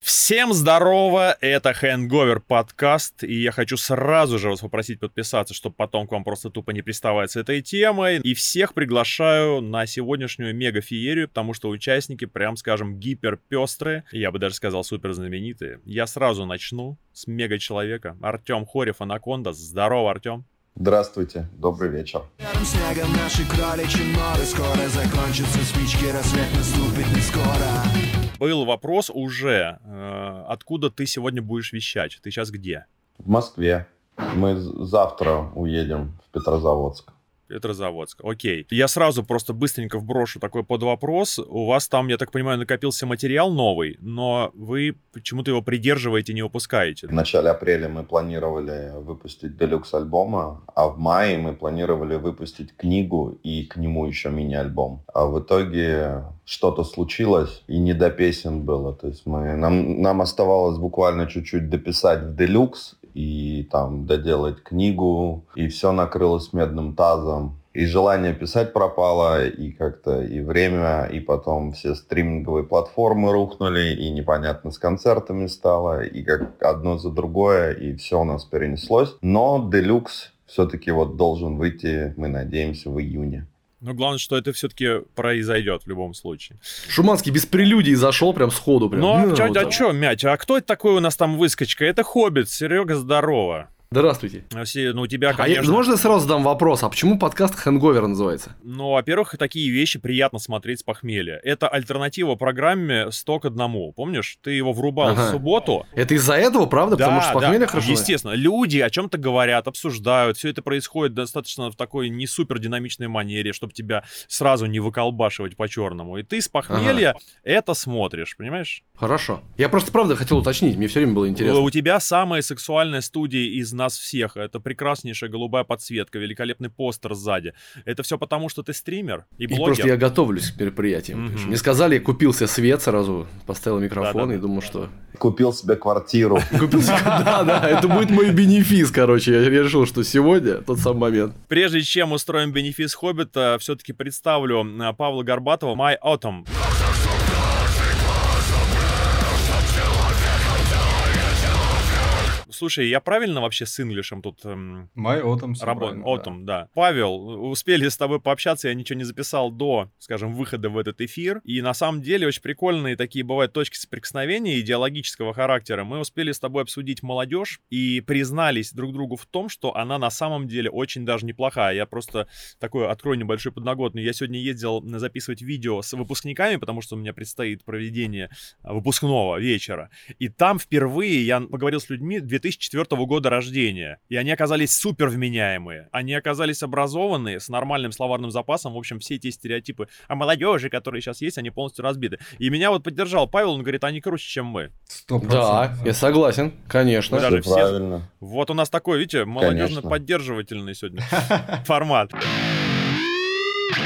Всем здорово, это Хэнговер подкаст, и я хочу сразу же вас попросить подписаться, чтобы потом к вам просто тупо не приставать с этой темой. И всех приглашаю на сегодняшнюю мега-феерию, потому что участники, прям скажем, гиперпестрые, я бы даже сказал супер знаменитые. Я сразу начну с мега-человека. Артем Хорев, Анаконда. Здорово, Артем. Здравствуйте, добрый вечер. Снегом наши кроличьи норы Скоро закончатся спички, рассвет наступит не скоро Был вопрос уже, э, откуда ты сегодня будешь вещать? Ты сейчас где? В Москве. Мы завтра уедем в Петрозаводск. Петрозаводск. Окей. Я сразу просто быстренько вброшу такой под вопрос. У вас там, я так понимаю, накопился материал новый, но вы почему-то его придерживаете, не выпускаете. В начале апреля мы планировали выпустить делюкс альбома, а в мае мы планировали выпустить книгу и к нему еще мини-альбом. А в итоге что-то случилось и не до песен было. То есть мы, нам, нам оставалось буквально чуть-чуть дописать в делюкс, и там доделать книгу, и все накрылось медным тазом. И желание писать пропало, и как-то и время, и потом все стриминговые платформы рухнули, и непонятно с концертами стало, и как одно за другое, и все у нас перенеслось. Но Делюкс все-таки вот должен выйти, мы надеемся, в июне. Но главное, что это все-таки произойдет в любом случае. Шуманский без прелюдий зашел прям сходу. Прям. Ну, а, чё, а что, Мять, а кто это такой у нас там выскочка? Это Хоббит, Серега, здорово. Здравствуйте. Все, ну, у тебя, конечно... А я, можно я сразу задам вопрос, а почему подкаст Хэнговер называется? Ну, во-первых, такие вещи приятно смотреть с похмелья. Это альтернатива программе «Сто к одному». Помнишь, ты его врубал ага. в субботу. Это из-за этого, правда? Да, Потому что похмелье да, хорошо? естественно. Люди о чем-то говорят, обсуждают. Все это происходит достаточно в такой не супер динамичной манере, чтобы тебя сразу не выколбашивать по-черному. И ты с похмелья ага. это смотришь, понимаешь? Хорошо. Я просто, правда, хотел уточнить, мне все время было интересно. У тебя самая сексуальная студия из нас всех. Это прекраснейшая голубая подсветка, великолепный постер сзади. Это все потому, что ты стример и блогер. И просто я готовлюсь к мероприятиям. Mm-hmm. Мне сказали, я купил себе свет сразу, поставил микрофон да, да, и думал, что... Купил себе квартиру. Купил себе, да, да, это будет мой бенефис, короче. Я решил, что сегодня тот самый момент. Прежде чем устроим бенефис Хоббита, все-таки представлю э, Павла Горбатова «My Autumn». Слушай, я правильно вообще с инглишем тут... Эм, My Autumn. Работ... Autumn, да. да. Павел, успели с тобой пообщаться, я ничего не записал до, скажем, выхода в этот эфир. И на самом деле очень прикольные такие бывают точки соприкосновения идеологического характера. Мы успели с тобой обсудить молодежь и признались друг другу в том, что она на самом деле очень даже неплохая. Я просто такой открою небольшой подноготный. Я сегодня ездил записывать видео с выпускниками, потому что у меня предстоит проведение выпускного вечера. И там впервые я поговорил с людьми 2000 2004 года рождения. И они оказались супер вменяемые. Они оказались образованные, с нормальным словарным запасом. В общем, все эти стереотипы о молодежи, которые сейчас есть, они полностью разбиты. И меня вот поддержал Павел, он говорит, они круче, чем мы. Да, я согласен, конечно. Мы даже все... правильно. Вот у нас такой, видите, молодежно-поддерживательный сегодня формат.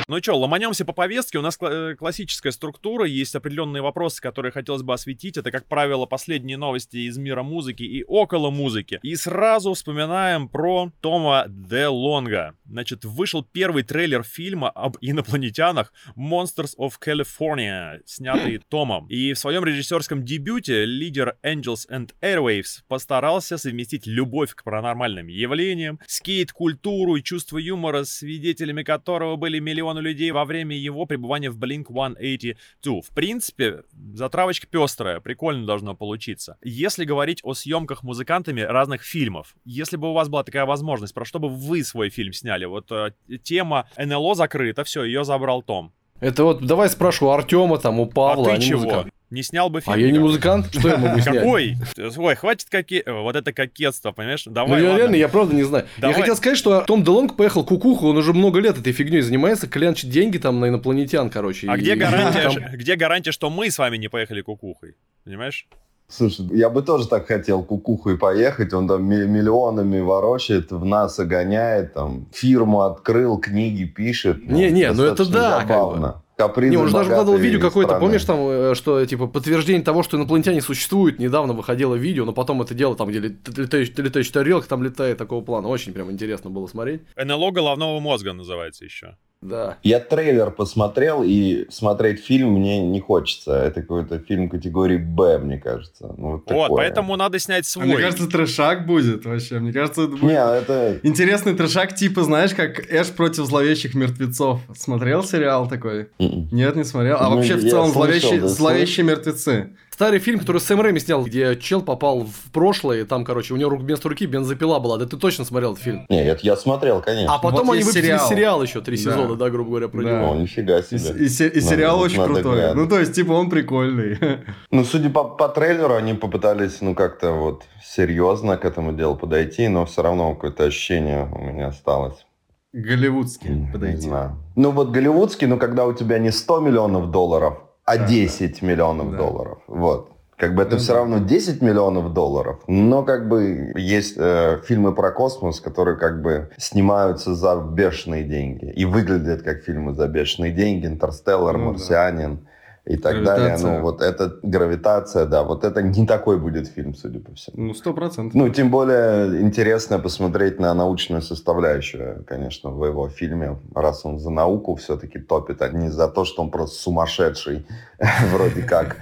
Ну что, ломанемся по повестке. У нас э, классическая структура, есть определенные вопросы, которые хотелось бы осветить. Это, как правило, последние новости из мира музыки и около музыки. И сразу вспоминаем про Тома Де Лонга. Значит, вышел первый трейлер фильма об инопланетянах Monsters of California, снятый Томом. И в своем режиссерском дебюте лидер Angels and Airwaves постарался совместить любовь к паранормальным явлениям, скейт-культуру и чувство юмора, свидетелями которого были миллионы миллиону людей во время его пребывания в Blink-182. В принципе, затравочка пестрая, прикольно должно получиться. Если говорить о съемках музыкантами разных фильмов, если бы у вас была такая возможность, про что бы вы свой фильм сняли? Вот э, тема НЛО закрыта, все, ее забрал Том. Это вот, давай спрошу Артема, там, у Павла. А ты чего? Музыкант. Не снял бы фильм. А я не музыкант? Что я могу снять? Какой? Ой, хватит какие... Вот это кокетство, понимаешь? Давай, Ну, я реально, я правда не знаю. Я хотел сказать, что Том Делонг поехал кукуху, он уже много лет этой фигней занимается, клянчит деньги там на инопланетян, короче. А где гарантия, где гарантия, что мы с вами не поехали кукухой? Понимаешь? Слушай, я бы тоже так хотел кукухой поехать. Он там миллионами ворочает, в нас гоняет, там фирму открыл, книги пишет. Не-не, ну, ну это да. Забавно. Как бы капризы Не, он же даже выкладывал видео какое-то, помнишь, там, э, что, типа, подтверждение того, что инопланетяне существуют, недавно выходило видео, но потом это дело, там, где летающая, летающая тарелка, там летает такого плана, очень прям интересно было смотреть. НЛО головного мозга называется еще. Да. Я трейлер посмотрел, и смотреть фильм мне не хочется. Это какой-то фильм категории Б, мне кажется. Ну, вот, вот поэтому надо снять свой. А мне кажется, трешак будет вообще. Мне кажется, это будет не, это... интересный трешак, типа, знаешь, как Эш против зловещих мертвецов. Смотрел сериал такой? Mm-mm. М-м. Нет, не смотрел. А ну, вообще, в целом, зловещие, да, зловещие мертвецы. Старый фильм, который Сэм Рэми снял, где чел попал в прошлое, и там, короче, у него вместо руки бензопила была. Да ты точно смотрел этот фильм? Нет, я смотрел, конечно. А потом вот они выпустили сериал. сериал еще, три да. сезона, да, грубо говоря, про да. него. О, нифига себе. И, и, и сериал надо, очень надо крутой. Глянуть. Ну, то есть, типа, он прикольный. Ну, судя по, по трейлеру, они попытались, ну, как-то вот серьезно к этому делу подойти, но все равно какое-то ощущение у меня осталось. Голливудский подойти. Не знаю. Ну, вот голливудский, но когда у тебя не 100 миллионов долларов, а 10 да. миллионов да. долларов. Вот. Как бы это ну, все равно 10 миллионов долларов, но как бы есть э, фильмы про космос, которые как бы снимаются за бешеные деньги и выглядят как фильмы за бешеные деньги. Интерстеллар, ну, Марсианин. Да и так гравитация. далее. Ну, вот это гравитация, да, вот это не такой будет фильм, судя по всему. Ну, сто процентов. Ну, тем более интересно посмотреть на научную составляющую, конечно, в его фильме, раз он за науку все-таки топит, а не за то, что он просто сумасшедший, вроде как.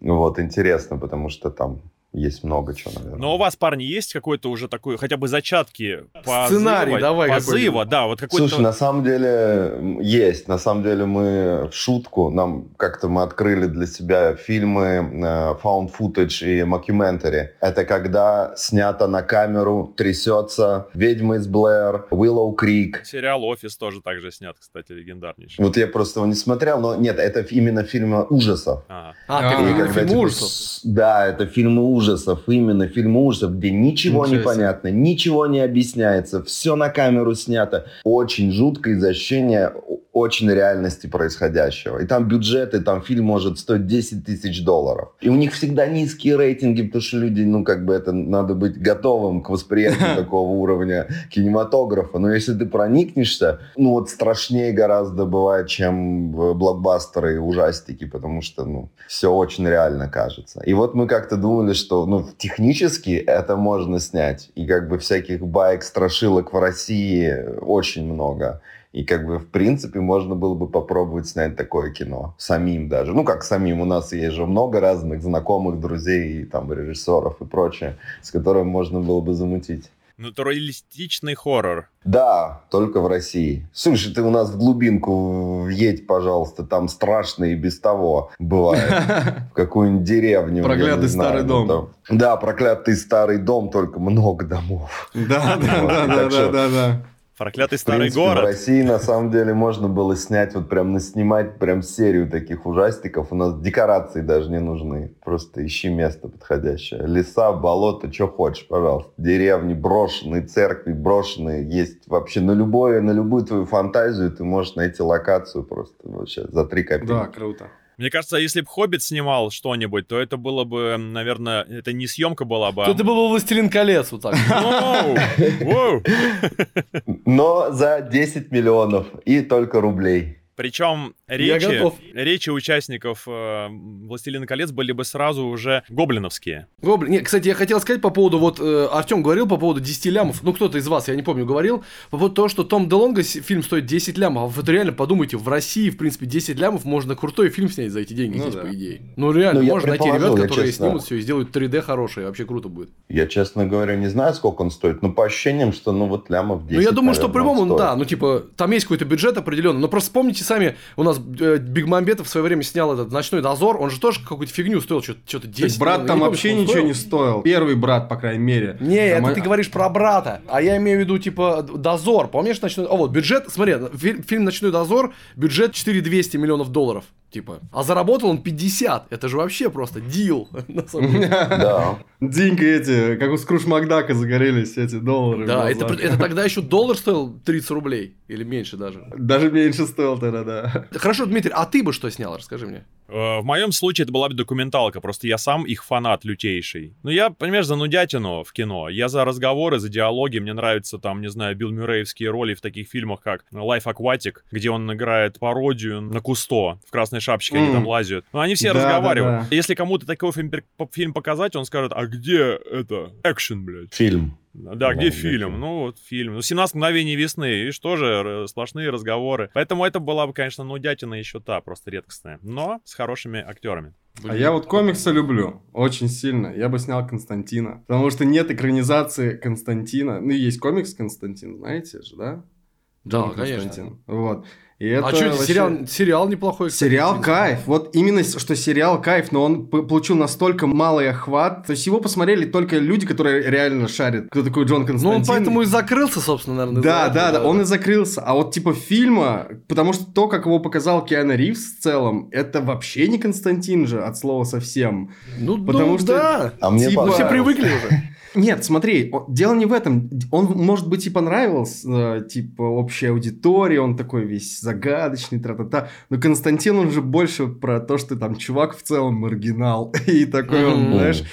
Вот, интересно, потому что там есть много чего, наверное. Но у вас, парни, есть какой-то уже такой, хотя бы зачатки позыва, Сценарий, давай позыва, да, вот какой-то... Слушай, на самом деле есть. На самом деле мы в шутку, нам как-то мы открыли для себя фильмы э, found footage и mockumentary. Это когда снято на камеру, трясется «Ведьма из Блэр», «Willow Creek». Сериал «Офис» тоже так же снят, кстати, легендарнейший. Вот я просто его не смотрел, но нет, это именно фильмы ужасов. А, а, а фильмы ужасов? Да, это фильмы ужасов ужасов, именно фильм ужасов, где ничего Ничего не понятно, ничего не объясняется, все на камеру снято. Очень жуткое ощущение очень реальности происходящего. И там бюджеты, там фильм может стоить 10 тысяч долларов. И у них всегда низкие рейтинги, потому что люди, ну, как бы это надо быть готовым к восприятию такого уровня кинематографа. Но если ты проникнешься, ну, вот страшнее гораздо бывает, чем блокбастеры и ужастики, потому что, ну, все очень реально кажется. И вот мы как-то думали, что, ну, технически это можно снять. И как бы всяких байк, страшилок в России очень много. И как бы, в принципе, можно было бы попробовать снять такое кино. Самим даже. Ну, как самим. У нас есть же много разных знакомых, друзей, там, режиссеров и прочее, с которыми можно было бы замутить. Натуралистичный хоррор. Да, только в России. Слушай, ты у нас в глубинку едь, пожалуйста, там страшно и без того бывает. В какую-нибудь деревню. Проклятый старый ну, дом. Да, проклятый старый дом, только много домов. Да, да, да, да, да, да. Проклятый старый принципе, город. В России на самом деле можно было снять вот прям наснимать прям серию таких ужастиков. У нас декорации даже не нужны. Просто ищи место подходящее. Леса, болото, что хочешь, пожалуйста. Деревни брошенные, церкви брошенные. Есть вообще на любое, на любую твою фантазию ты можешь найти локацию просто вообще за три копейки. Да, круто. Мне кажется, если бы Хоббит снимал что-нибудь, то это было бы, наверное, это не съемка была бы. То это был бы «Властелин колец» вот так. Но за 10 миллионов и только рублей. Причем речи, речи участников э, «Властелина колец» были бы сразу уже гоблиновские. Гоблин. Нет, кстати, я хотел сказать по поводу, вот э, Артем говорил по поводу 10 лямов, ну кто-то из вас, я не помню, говорил, по поводу того, что Том Делонго фильм стоит 10 лямов, а вот реально подумайте, в России, в принципе, 10 лямов можно крутой фильм снять за эти деньги ну, здесь, да. по идее. Ну реально, ну, можно найти ребят, которые честно... снимут все и сделают 3D хорошее, вообще круто будет. Я, честно говоря, не знаю, сколько он стоит, но по ощущениям, что ну вот лямов 10, Ну я думаю, наверное, что по-любому, да, ну типа, там есть какой-то бюджет определенный, но просто вспомните сами, у нас э, Бигмамбетов в свое время снял этот «Ночной дозор», он же тоже какую-то фигню стоил, что-то 10 так брат там вообще ничего стоил. не стоил. Первый брат, по крайней мере. Не, там... это ты говоришь про брата, а я имею в виду, типа, «Дозор», помнишь «Ночной...» О, вот, бюджет, смотри, фильм «Ночной дозор», бюджет 4200 миллионов долларов. Типа, а заработал он 50. Это же вообще просто дил. Да. Деньги эти, как у Скруш Макдака загорелись эти доллары. Да, это, это тогда еще доллар стоил 30 рублей. Или меньше даже. Даже меньше стоил тогда, да. Хорошо, Дмитрий, а ты бы что снял? Расскажи мне. Э, в моем случае это была бы документалка, просто я сам их фанат лютейший. Ну, я, понимаешь, за нудятину в кино. Я за разговоры, за диалоги. Мне нравятся там, не знаю, Билл Мюрреевские роли в таких фильмах, как Life Aquatic, где он играет пародию на Кусто в красной шапочке, mm. они там лазят. Ну, они все да, разговаривают. Да, да. Если кому-то такой фильм, фильм показать, он скажет, а где это? Экшен, блядь. Фильм. Да, где фильм? Ну, вот фильм. Ну, 17 мгновений весны, и что же, сплошные разговоры. Поэтому это была бы, конечно, нудятина еще та, просто редкостная. Но с хорошими актерами. Блин. А я вот комиксы люблю очень сильно. Я бы снял Константина. Потому что нет экранизации Константина. Ну, есть комикс Константин, знаете же, да? Да, конечно. Вот. И это а что, вообще... сериал, сериал неплохой? Кстати, сериал кайф. Вот именно, что сериал кайф, но он получил настолько малый охват. То есть его посмотрели только люди, которые реально шарят. Кто такой Джон Константин. Ну, он поэтому и закрылся, собственно, наверное. Да, да, да, он и закрылся. А вот типа фильма, потому что то, как его показал Киану Ривз в целом, это вообще не Константин же, от слова совсем. Ну, потому ну, что... да. А мне типа... Все привыкли уже. Нет, смотри, дело не в этом. Он, может быть, и понравился, э, типа, общей аудитории, он такой весь загадочный, тра-та-та. Но Константин, он же больше про то, что там чувак в целом маргинал. И такой он, знаешь...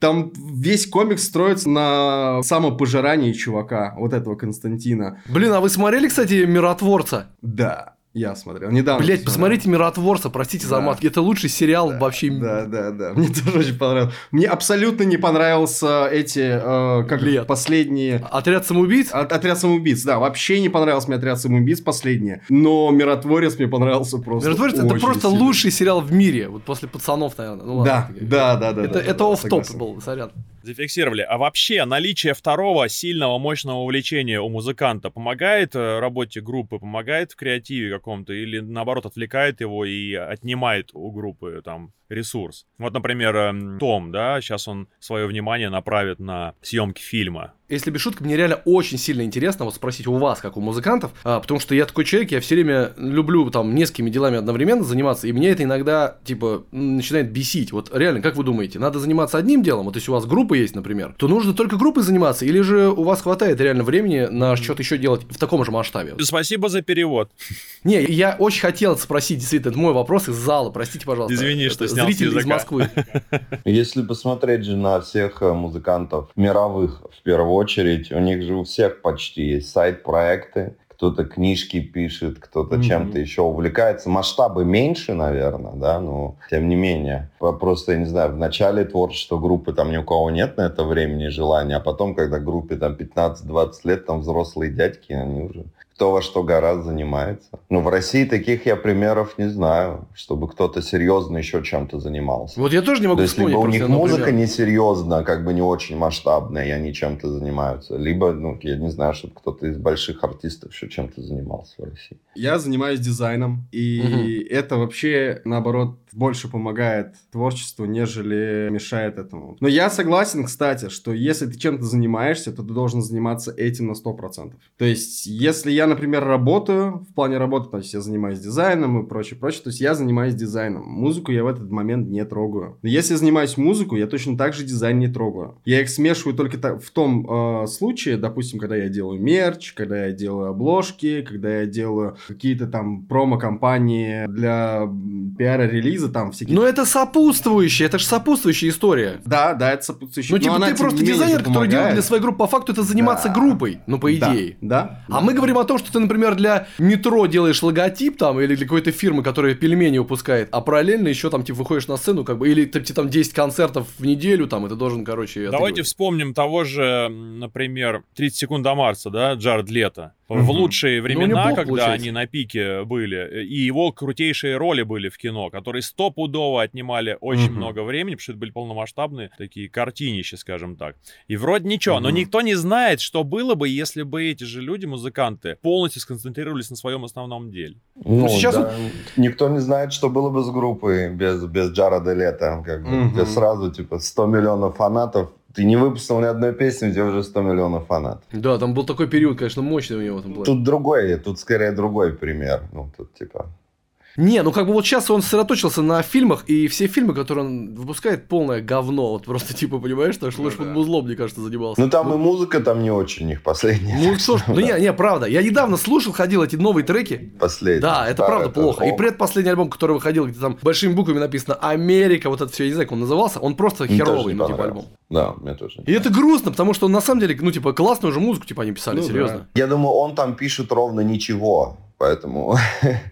Там весь комикс строится на самопожирании чувака, вот этого Константина. Блин, а вы смотрели, кстати, «Миротворца»? Да. Я смотрел недавно. Блять, посмотрите «Миротворца», простите да. за мат. Это лучший сериал да, вообще. Да, да, да. Мне тоже очень понравилось. Мне абсолютно не понравился эти, э, как Лет. последние... «Отряд самоубийц»? От, «Отряд самоубийц», да. Вообще не понравился мне «Отряд самоубийц» последние. Но «Миротворец» мне понравился просто «Миротворец» это просто сильно. лучший сериал в мире. Вот после «Пацанов», наверное. Ну, ладно, да, да, да, да. Это, да, это да, офф-топ был, сорян. Зафиксировали. А вообще наличие второго сильного, мощного увлечения у музыканта помогает э, работе группы, помогает в креативе каком-то или наоборот отвлекает его и отнимает у группы там ресурс. Вот, например, эм, Том, да, сейчас он свое внимание направит на съемки фильма. Если без шуток, мне реально очень сильно интересно вот спросить у вас, как у музыкантов, а, потому что я такой человек, я все время люблю там несколькими делами одновременно заниматься, и меня это иногда, типа, начинает бесить. Вот реально, как вы думаете, надо заниматься одним делом, вот если у вас группа есть, например, то нужно только группой заниматься, или же у вас хватает реально времени на что-то еще делать в таком же масштабе? Спасибо за перевод. Не, я очень хотел спросить, действительно, это мой вопрос из зала, простите, пожалуйста. Извини, что снял зритель из Москвы. Если посмотреть же на всех э, музыкантов мировых, в первую очередь, у них же у всех почти есть сайт-проекты, кто-то книжки пишет, кто-то mm-hmm. чем-то еще увлекается. Масштабы меньше, наверное, да, но тем не менее. Просто, я не знаю, в начале творчества группы там ни у кого нет на это времени и желания, а потом, когда группе там 15-20 лет, там взрослые дядьки, они уже кто во что гораздо занимается. Ну, в России таких я примеров не знаю, чтобы кто-то серьезно еще чем-то занимался. Вот я тоже не могу То вспомнить. Либо у них музыка пример. несерьезная, как бы не очень масштабная, и они чем-то занимаются. Либо, ну, я не знаю, чтобы кто-то из больших артистов еще чем-то занимался в России. Я занимаюсь дизайном, и угу. это вообще, наоборот, больше помогает творчеству, нежели мешает этому. Но я согласен, кстати, что если ты чем-то занимаешься, то ты должен заниматься этим на 100%. То есть, если я, например, работаю, в плане работы, то есть я занимаюсь дизайном и прочее, прочее, то есть я занимаюсь дизайном. Музыку я в этот момент не трогаю. Но если я занимаюсь музыку, я точно так же дизайн не трогаю. Я их смешиваю только в том э, случае, допустим, когда я делаю мерч, когда я делаю обложки, когда я делаю какие-то там промо-компании для пиара-релиза, там всякие. Но это сопутствующая, это же сопутствующая история. Да, да, это сопутствующая. Ну, типа, ты просто дизайнер, который делает для своей группы. По факту это заниматься да. группой, ну, по идее. Да, да. А мы говорим о том, что ты, например, для метро делаешь логотип там, или для какой-то фирмы, которая пельмени выпускает, а параллельно еще там, типа, выходишь на сцену, как бы, или ты, там 10 концертов в неделю, там, это должен, короче... Давайте вспомним того же, например, 30 секунд до Марса, да, Джаред Лето. В лучшие ну, времена, когда получается. они на пике были, и его крутейшие роли были в кино, которые стопудово отнимали очень угу. много времени, потому что это были полномасштабные такие картинища, скажем так. И вроде ничего, угу. но никто не знает, что было бы, если бы эти же люди, музыканты, полностью сконцентрировались на своем основном деле. Ну, ну сейчас да. Никто не знает, что было бы с группой без, без Джареда Лета, как бы, угу. где сразу, типа, 100 миллионов фанатов, ты не выпустил ни одной песни, у тебя уже 100 миллионов фанатов. Да, там был такой период, конечно, мощный у него этом плане. Тут другой, тут скорее другой пример. Ну, тут типа... Не, ну как бы вот сейчас он сосредоточился на фильмах, и все фильмы, которые он выпускает, полное говно. Вот просто типа, понимаешь, так что лишь под музлом, мне кажется, занимался. Ну там ну, и музыка там не очень у них последняя. Ну что ж, ну не, не, правда. Я недавно слушал, ходил эти новые треки. Последний. Да, это правда плохо. И предпоследний альбом, который выходил, где там большими буквами написано Америка, вот это все, я не знаю, как он назывался, он просто херовый, ну типа альбом. Да, мне тоже. И это грустно, потому что он на самом деле, ну типа классную же музыку типа они писали, ну серьезно. Я думаю, он там пишет ровно ничего поэтому...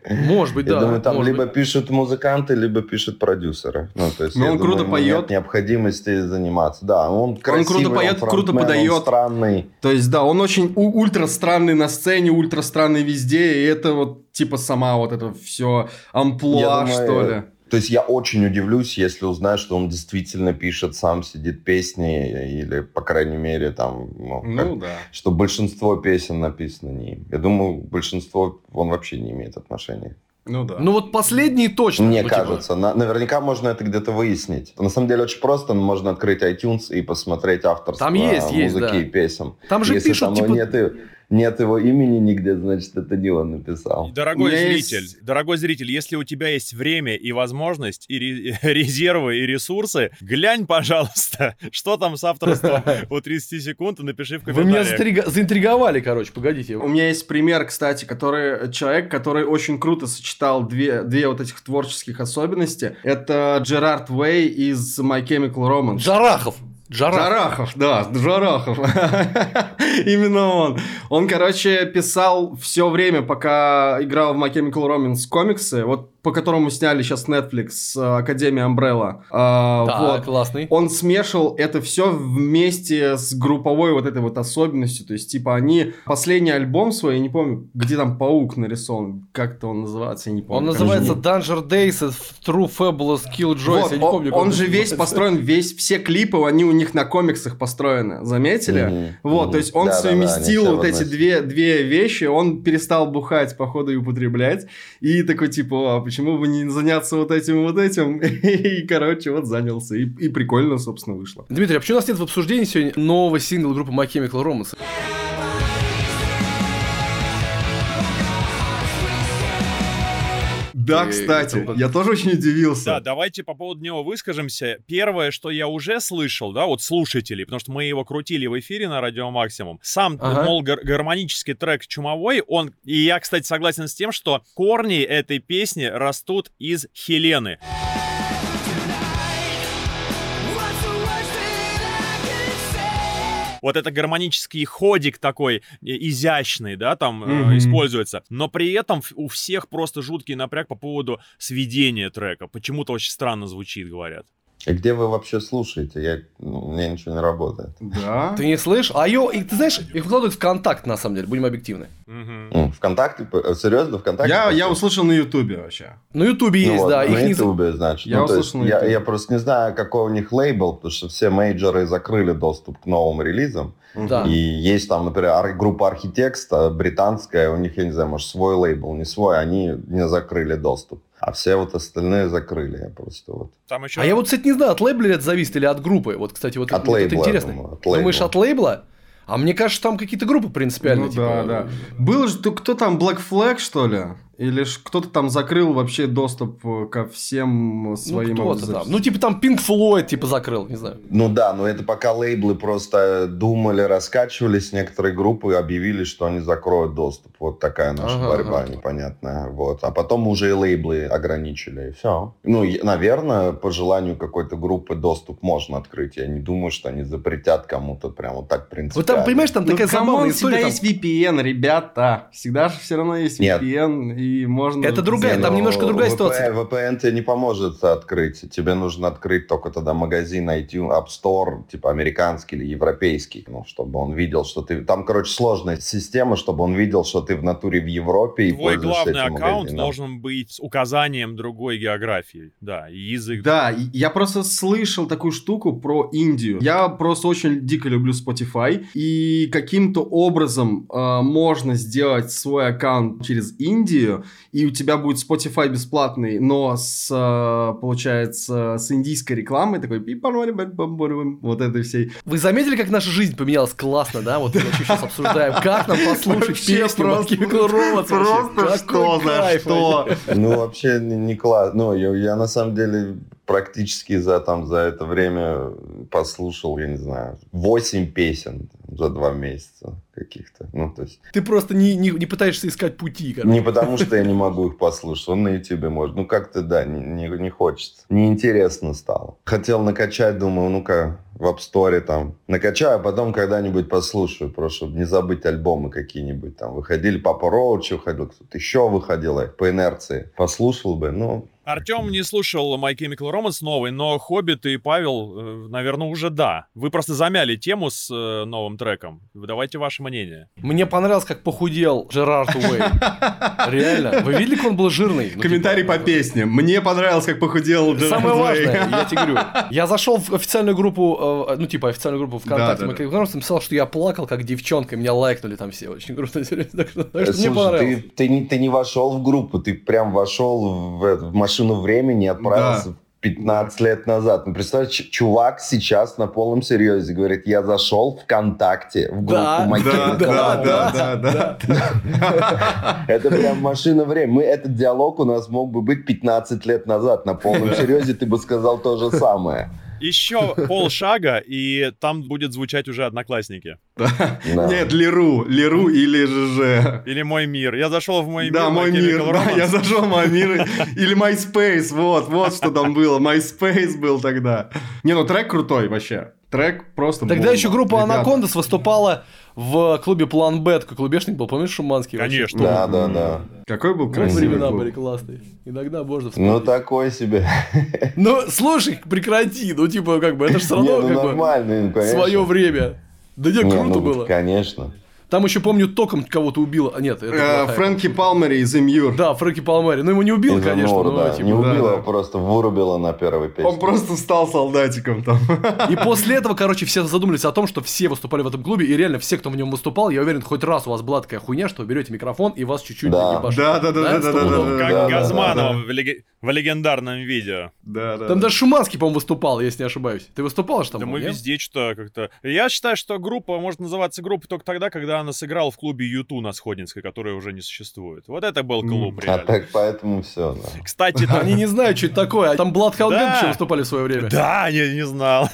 Может быть, да. Я думаю, там либо быть. пишут музыканты, либо пишут продюсеры. Ну, то есть, Но я он круто думаю, ему поет. Нет необходимости заниматься. Да, он красивый, круто поет, круто фронтмен, он подает. странный. То есть, да, он очень ультра странный на сцене, ультра странный везде, и это вот типа сама вот это все амплуа, думаю, что ли. То есть я очень удивлюсь, если узнаю, что он действительно пишет, сам сидит песни, или, по крайней мере, там, ну, как- Ну да. что большинство песен написано не им. Я думаю, большинство он вообще не имеет отношения. Ну да. Ну вот последние точно. Мне ну, типа. кажется, на- наверняка можно это где-то выяснить. На самом деле очень просто, можно открыть iTunes и посмотреть авторство Там есть, есть, музыки да. и песен. Там же Если пишут, там типа... нет, и- нет его имени нигде, значит, это не он написал. Дорогой меня зритель, есть- дорогой зритель, если у тебя есть время и возможность, и ре- резервы, и ресурсы, глянь, пожалуйста, что там с авторством у 30 секунд, и напиши в Вы меня комментариях. заинтриговали, короче, погодите. У меня есть пример, кстати, который человек, который очень круто сочетал две, две вот этих творческих особенности. Это Джерард Уэй из My Chemical Romance. Джарахов. Джарахов. Джарахов, да, Джарахов. Именно он. Он, короче, писал все время, пока играл в My Chemical Romance комиксы, вот по которому сняли сейчас Netflix э, Академия Umbrella. А, Так, вот. классный. Он смешивал это все вместе с групповой вот этой вот особенностью. То есть, типа, они последний альбом свой, я не помню, где там паук нарисован, как-то он называется, я не помню. Он называется не- Danger Days of True Fabulous Killjoys. Вот, я не он, помню, как он же весь построен, весь, все клипы, они у них на комиксах построены, заметили? Мгм. Вот, Мгм. то есть он они совместил все вот в эти две, две вещи, он перестал бухать, походу, и употреблять, и такой, типа, почему бы не заняться вот этим вот этим? И, короче, вот занялся, и, и прикольно, собственно, вышло. Дмитрий, а почему у нас нет в обсуждении сегодня нового сингла группы My Chemical Romance? Да, И кстати, это- я тоже очень удивился. Да, давайте по поводу него выскажемся. Первое, что я уже слышал, да, вот слушателей, потому что мы его крутили в эфире на Радио Максимум. Сам, Ага. мол, гар- гармонический трек «Чумовой», он... И я, кстати, согласен с тем, что корни этой песни растут из Хелены. Вот это гармонический ходик такой э, изящный, да, там Мгм. используется. Но при этом у всех просто жуткий напряг по поводу сведения трека. Почему-то очень странно звучит, говорят. И где вы вообще слушаете? Я, ну, у меня ничего не работает. Да. Ты не слышишь? А ее, и ты знаешь, их выкладывают в контакт, на самом деле, будем объективны. М, Вконтакте? П- Серьезно, ВКонтакте? Я, я услышал на Ютубе вообще. На Ютубе Ну есть, вот, да. на Их не... Ютубе, значит. Я Ну, услышал есть на я, Ютубе. я просто не знаю, какой у них лейбл, потому что все мейджоры закрыли доступ к новым релизам. Да. И есть там, например, группа Архитекста британская, у них, я не знаю, может, свой лейбл, не свой, они не закрыли доступ. А все вот остальные закрыли. Я просто вот... Там еще... А я вот, кстати, не знаю, от лейбла это зависит или от группы. Вот, кстати, вот От это, вот это лейбла, я интересно. думаю, от Думаешь, лейбла. от лейбла? А мне кажется, там какие-то группы принципиальные. Ну типа, да, да. Был же, то кто там, Black Flag, что ли? Или ж кто-то там закрыл вообще доступ э, ко всем Ну, своим... кто-то обзорам? там. Ну, типа там Pink Floyd, типа, закрыл, не знаю. Ну да, но это пока лейблы просто думали, раскачивались, некоторые группы объявили, что они закроют доступ. Вот такая наша Ага, борьба ага. непонятная. Вот. А потом уже и лейблы ограничили, и все. Ну, наверное, по желанию какой-то группы доступ можно открыть. Я не думаю, что они запретят кому-то прям вот так принципиально. Вот там, понимаешь, там Ну, такая come on, забавная всегда история. там- есть VPN, ребята. Всегда же все равно есть Нет. И можно... Это другая, там немножко другая VPN ситуация. VPN тебе не поможет открыть. Тебе нужно открыть только тогда магазин iTunes, App Store, типа американский или европейский, ну, чтобы он видел, что ты... Там, короче, сложная система, чтобы он видел, что ты в натуре в Европе и Твой пользуешься главный этим аккаунт магазином. должен быть с указанием другой географии. Да, и язык. Да, я просто слышал такую штуку про Индию. Я просто очень дико люблю Spotify, и каким-то образом э, можно сделать свой аккаунт через Индию, и у тебя будет Spotify бесплатный, но с, э, получается, с индийской рекламой, такой вот этой всей. Вы заметили, как наша жизнь поменялась классно, да? Вот мы сейчас обсуждаем, как нам послушать песню просто-. Просто что за что? Ну, вообще не, не класс. Ну, я на самом деле практически за, там, за это время послушал, я не знаю, 8 песен за два месяца каких-то. Ну, то есть Ты просто не, не, не пытаешься искать пути, короче. Не потому, что я не могу их послушать, он на ютубе может. Ну, как-то, да, не, не, не хочется. Неинтересно стало. Хотел накачать, думаю, ну-ка, в App Store там. Накачаю, а потом когда-нибудь послушаю, просто чтобы не забыть альбомы какие-нибудь там. Выходили, Папа Роуч выходил, кто-то еще выходил, я по инерции. Послушал бы, ну, Артем не слушал My Chemical Romance новый, но Хоббит и Павел, э, наверное, уже да. Вы просто замяли тему с э, новым треком. Давайте ваше мнение. Мне понравилось, как похудел Джерард Уэй. Реально. Вы видели, как он был жирный? Ну, Комментарий типа, по песне. Мне понравилось, как похудел Джерард Самое важное, я тебе говорю. Я зашел в официальную группу, э, ну, типа, официальную группу ВКонтакте. Да, да, да. написал, что я плакал, как девчонка, меня лайкнули там все. Очень круто, мне понравилось. Ты, не, ты не вошел в группу, ты прям вошел в, в машину времени отправился да. 15 лет назад. Ну, представь, чувак сейчас на полном серьезе говорит, я зашел ВКонтакте в группу да, Макина. Да, да, да, да, Это прям машина времени. Мы, этот диалог у нас мог бы быть 15 лет назад. На полном серьезе ты бы сказал то же самое. Еще полшага, и там будет звучать уже одноклассники. Нет, Леру, Леру или ЖЖ. Или Мой мир. Я зашел в Мой мир. Да, Мой мир, да, я зашел в Мой мир. Или MySpace, вот, вот что там было. MySpace был тогда. Не, ну трек крутой вообще. Трек просто Тогда еще группа Анакондас выступала в клубе План Б, такой клубешник был, помнишь, Шуманский? Конечно. Да, да, да. Какой был красивый времена клуб. были классные. Иногда можно вспомнить. Ну, такой себе. Ну, слушай, прекрати, ну, типа, как бы, это же все равно, ну, как бы, свое время. Да не, круто ну, было. Конечно. Там еще, помню, током кого-то убило. А, нет, это э, Фрэнки Палмери из Имьюр. Да, Фрэнки Палмери. Ну, его не убил, из конечно. Но, да. типа, не убил, да, да. просто вырубило на первой песне. Он просто стал солдатиком там. И после этого, короче, все задумались о том, что все выступали в этом клубе, и реально все, кто в нем выступал, я уверен, хоть раз у вас была такая хуйня, что вы берете микрофон и вас чуть-чуть да. Да, да, да, да, да, да, да, Как да, Газманова да, да. В легендарном видео. Да, да. Там даже Шуманский, по-моему, выступал, если не ошибаюсь. Ты выступал что там? Да мы везде что-то как-то... Я считаю, что группа может называться группой только тогда, когда она сыграла в клубе Юту на Сходинской, которая уже не существует. Вот это был клуб, mm. реально. А так поэтому все, да. Кстати, они не знают, что это такое. Там Bloodhound да. выступали в свое время. Да, я не знал.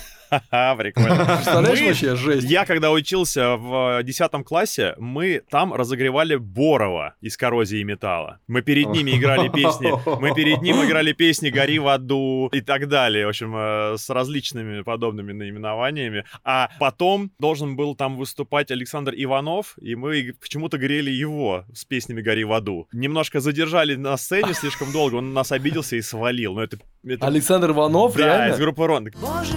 Прикольно. Представляешь, мы, вообще жесть. Я когда учился в 10 классе, мы там разогревали Борова из коррозии металла. Мы перед ними играли песни. Мы перед ним играли песни «Гори в аду» и так далее. В общем, э, с различными подобными наименованиями. А потом должен был там выступать Александр Иванов, и мы почему-то грели его с песнями «Гори в аду». Немножко задержали на сцене слишком долго, он нас обиделся и свалил. Но это, это... Александр Иванов, да, реально? из группы Рон. Боже,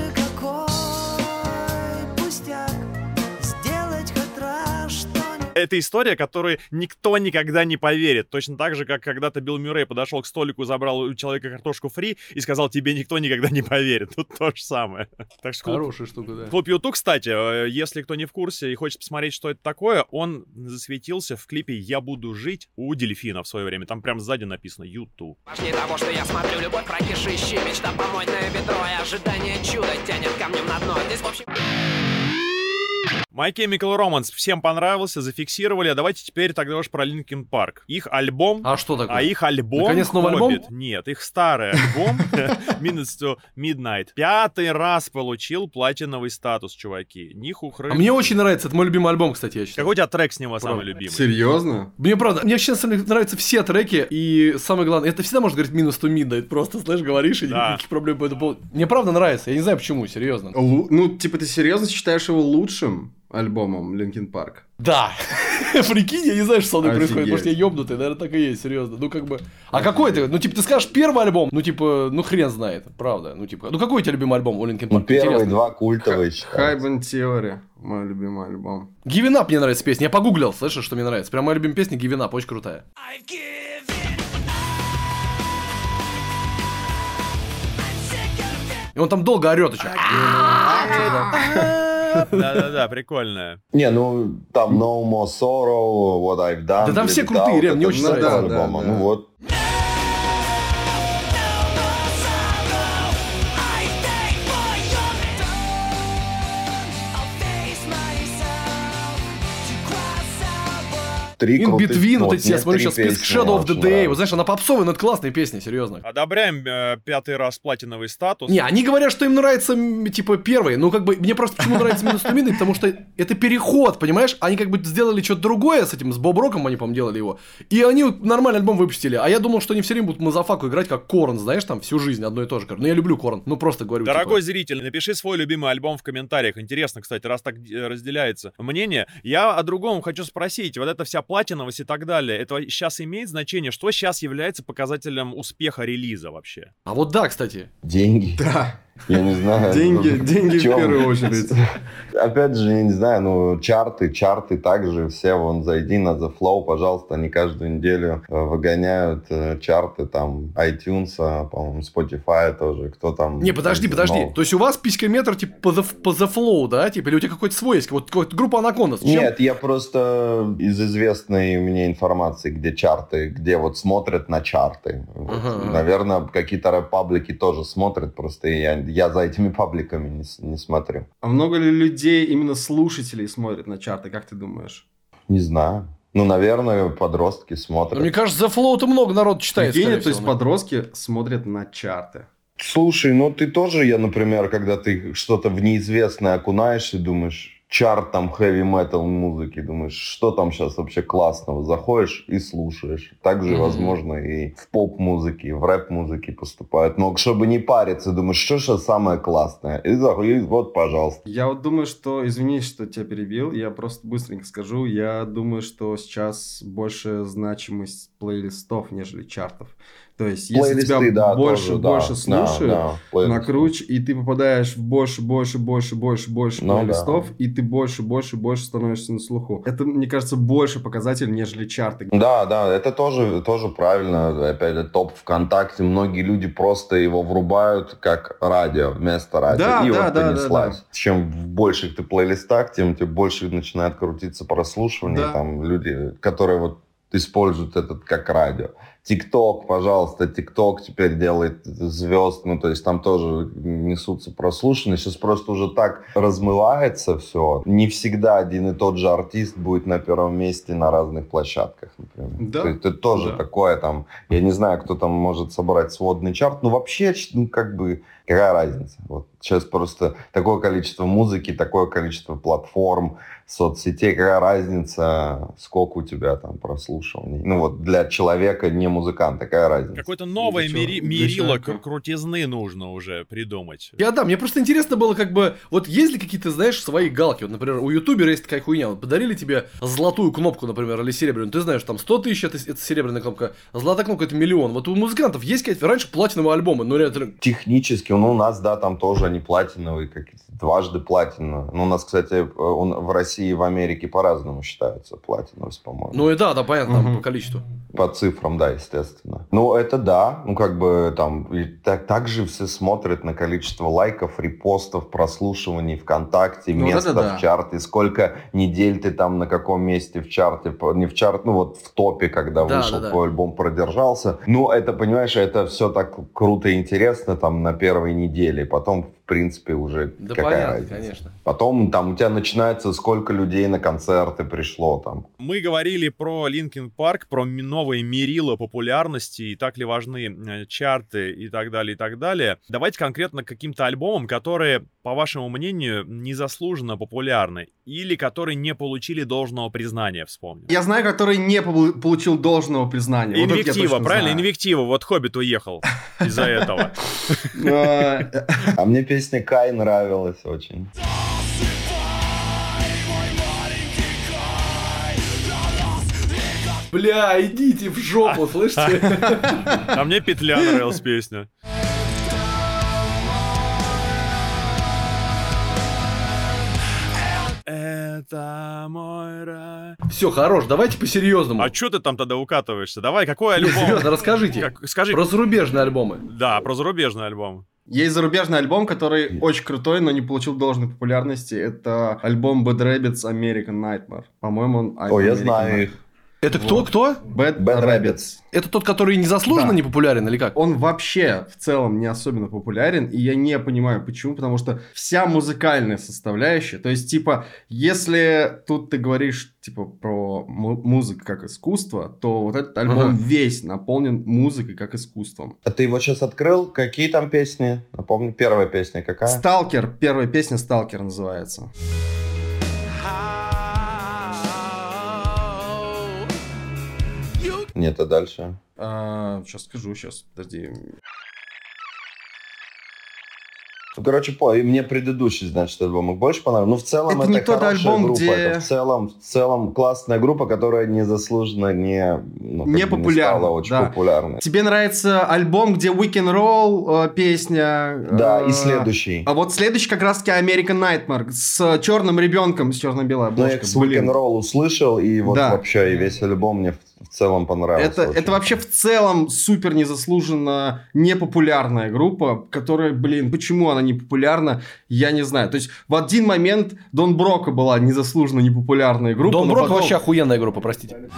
Это история, которую никто никогда не поверит. Точно так же, как когда-то Билл Мюррей подошел к столику, забрал у человека картошку фри и сказал, тебе никто никогда не поверит. Тут то же самое. Так что Хорошая штука, да. Клуб Юту, кстати, э, если кто не в курсе и хочет посмотреть, что это такое, он засветился в клипе «Я буду жить» у Дельфина в свое время. Там прям сзади написано «Юту». Важнее того, что я смотрю, любовь прокишищи, мечта помойное ведро и ожидание чуда тянет камнем на дно. Здесь в общем... My Chemical Romance всем понравился, зафиксировали. А давайте теперь тогда уж про Linkin Park. Их альбом... А что такое? А их альбом... Наконец новый альбом? Нет, их старый альбом Minutes to Midnight. Пятый раз получил платиновый статус, чуваки. Ниху хры. А мне очень нравится, это мой любимый альбом, кстати, я считаю. Какой у тебя трек с него правда. самый любимый? Серьезно? Мне правда, мне сейчас нравятся все треки, и самое главное, это всегда можно говорить Minutes to Midnight, просто, слышь, говоришь, и да. никаких проблем по этому поводу. Мне правда нравится, я не знаю почему, серьезно. Лу- ну, типа, ты серьезно считаешь его лучшим? Альбомом Linkin Park. Да. Прикинь, я не знаю, что со мной происходит. Может, я ёбнутый, наверное, так и есть, серьезно. Ну, как бы... А какой ты? Ну, типа, ты скажешь первый альбом, ну, типа, ну, хрен знает, правда. Ну, типа, ну, какой у тебя любимый альбом у Linkin Park? Ну, первые Интересно. два культовые High Band Theory, мой любимый альбом. Give Up мне нравится песня. Я погуглил, слышишь, что мне нравится. Прям моя любимая песня Give Up, очень крутая. И он там долго орет еще. Да-да-да, прикольная. Не, ну там No More Sorrow, What I've Done. Да там все крутые, реально, мне очень нравится. Ну вот. Три In Between, вот эти, я смотрю сейчас список песни Shadow of the Day. нравятся. Вот знаешь, она попсовая, но это классные песни, серьезно. Одобряем э, пятый раз платиновый статус. Не, они говорят, что им нравится, типа, первый. Ну, как бы, мне просто почему нравится именно Стумины, потому что это переход, понимаешь? Они как бы сделали что-то другое с этим, с Боб Роком они, по-моему, делали его. И они вот нормальный альбом выпустили. А я думал, что они все время будут мазафаку играть, как Корн, знаешь, там, всю жизнь одно и то же. Ну, я люблю Корн. Ну, просто говорю. Дорогой типа, зритель, напиши свой любимый альбом в комментариях. Интересно, кстати, раз так э, разделяется мнение. Я о другом хочу спросить. Вот эта вся платиновость и так далее, это сейчас имеет значение? Что сейчас является показателем успеха релиза вообще? А вот да, кстати. Деньги. Да, Я не знаю. деньги, ну, деньги в чём? первую очередь. Опять же, я не знаю, ну, чарты, чарты также все, вон, зайди на The Flow, пожалуйста, они каждую неделю э, выгоняют э, чарты, там, iTunes, а, по-моему, Spotify тоже, кто там... Не, подожди, там, подожди. ну, То есть у вас писькометр, типа, по the, по the flow, да? Типа, или у тебя какой-то свой есть? Вот группа Анаконда. Чем- Нет, я просто из известной мне информации, где чарты, где вот смотрят на чарты. Вот. Ага. Наверное, какие-то рэп-паблики тоже смотрят, просто я, я за этими пабликами не, не смотрю. А много ли людей, именно слушателей, смотрят на чарты, как ты думаешь? Не знаю. Ну, наверное, подростки Но смотрят. мне кажется, The Flow-то много народ читает. Евгений, скорее то есть подростки смотрят на чарты. Слушай, ну ты тоже, я, например, когда ты что-то в неизвестное окунаешься, думаешь, чарт там хэви метал музыки, думаешь, что там сейчас вообще классного, заходишь и слушаешь. Также, Мгм. возможно, и в поп-музыке, и в рэп-музыке поступают. Но чтобы не париться, думаешь, что сейчас самое классное? И, за- и вот, пожалуйста. Я вот думаю, что, извини, что тебя перебил, я просто быстренько скажу, я думаю, что сейчас больше значимость плейлистов, нежели чартов. То есть, если Плейлисты, тебя да, больше, тоже, да. больше Да, слушают, да, плейлисты. накруч, и ты попадаешь в больше, больше, больше, больше, больше Ну плейлистов, и ты больше, больше, больше становишься на слуху. Это, мне кажется, больше показатель, нежели чарты. Да, да, это тоже, тоже правильно. Опять же, топ ВКонтакте. Многие люди просто его врубают как радио, вместо радио. Да, и да, вот да, понеслась. да, Чем в больших ты плейлистах, тем тебе больше начинает крутиться прослушивание. Да. Там люди, которые вот используют этот как радио. ТикТок, пожалуйста, ТикТок теперь делает звезд, ну, то есть там тоже несутся прослушивания. Сейчас просто уже так размывается все. Не всегда один и тот же артист будет на первом месте на разных площадках, например. Да. То есть это тоже Да. такое там, я не знаю, кто там может собрать сводный чарт, но вообще, ну, как бы, какая разница? Вот сейчас просто такое количество музыки, такое количество платформ, соцсетей, какая разница, сколько у тебя там прослушиваний. Ну вот для человека, не музыканта, какая разница? Какое-то новое чего- мери- мерило крутизны нужно уже придумать. Я да, мне просто интересно было, как бы, вот есть ли какие-то, знаешь, свои галки? Вот, например, у ютубера есть такая хуйня, вот подарили тебе золотую кнопку, например, или серебряную, ты знаешь, там 100 тысяч это, это серебряная кнопка, золотая кнопка это миллион. Вот у музыкантов есть какие-то, раньше платиновые альбомы, ну реально, Технически, ну, у нас, да, там тоже они платиновые, как дважды платина. Ну, у нас, кстати, э, он в России и в Америке по-разному считаются платиновость, по-моему. ну и да, да, понятно, там Мгм. по количеству. По цифрам, да, естественно. Ну, это да. Ну, как бы там... И так, также все смотрят на количество лайков, репостов, прослушиваний ВКонтакте, Ну, место да. в чарте, сколько недель ты там на каком месте в чарте, не в чарт, ну, вот в топе, когда Да, вышел да, да. твой альбом, продержался. Ну, это, понимаешь, это все так круто и интересно там на первой неделе. Потом, принципе, уже Да какая понятно, разница. конечно. Потом там у тебя начинается, сколько людей на концерты пришло там. Мы говорили про Linkin Park, про новые мерила популярности, и так ли важны чарты и так далее, и так далее. Давайте конкретно к каким-то альбомам, которые, по вашему мнению, незаслуженно популярны или которые не получили должного признания, вспомним. Я знаю, который не получил должного признания. Вот Инвектива, точно правильно? знаю. Инвектива. Вот Хоббит уехал из-за этого. А, А мне песня Кай нравилась очень. Бля, идите в жопу, слышите? А мне петля нравилась песня. Это мой рай. Все, хорош, давайте по-серьезному. А чё ты там тогда укатываешься? Давай, какой альбом? серьезно, расскажите. Как- скажи. Про зарубежные альбомы. Да, про зарубежный альбом. Есть зарубежный альбом, который очень крутой, но не получил должной популярности. Это альбом Bad Rabbits American Nightmare. По-моему, он О, я знаю их. Это кто, Вот. кто? Bad Rabbits. Rabbits. Это тот, который незаслуженно Да. не популярен или как? Он вообще в целом не особенно популярен, и я не понимаю почему, потому что вся музыкальная составляющая, то есть, типа, если тут ты говоришь, типа, про му- музыку как искусство, то вот этот альбом Ага. весь наполнен музыкой как искусством. А ты его сейчас открыл? Какие там песни? Напомню, первая песня какая? Сталкер, первая песня Сталкер называется. Нет, а дальше? сейчас скажу, сейчас, подожди. Ну, короче, по, и мне предыдущий, значит, альбом больше понравился. Ну, в целом, Это это, не тот хорошая альбом, группа. где- Это в целом, в целом классная группа, которая незаслуженно не, ну, Не популярна, стала очень да. популярной. Тебе нравится альбом, где We Can Roll э, песня? Да, э, и следующий. А вот следующий как раз-таки American Nightmare с черным ребенком, с черно-белой Ну, я обложкой. Блин. Roll услышал, и вот Да. вообще и весь альбом мне в, в целом понравился. Это, очень. это вообще в целом супер незаслуженно непопулярная группа, которая, блин, почему она не популярна, я не знаю. То есть в один момент Дон Брока была незаслуженно непопулярная группа. Дон Брок потом- вообще охуенная группа, простите.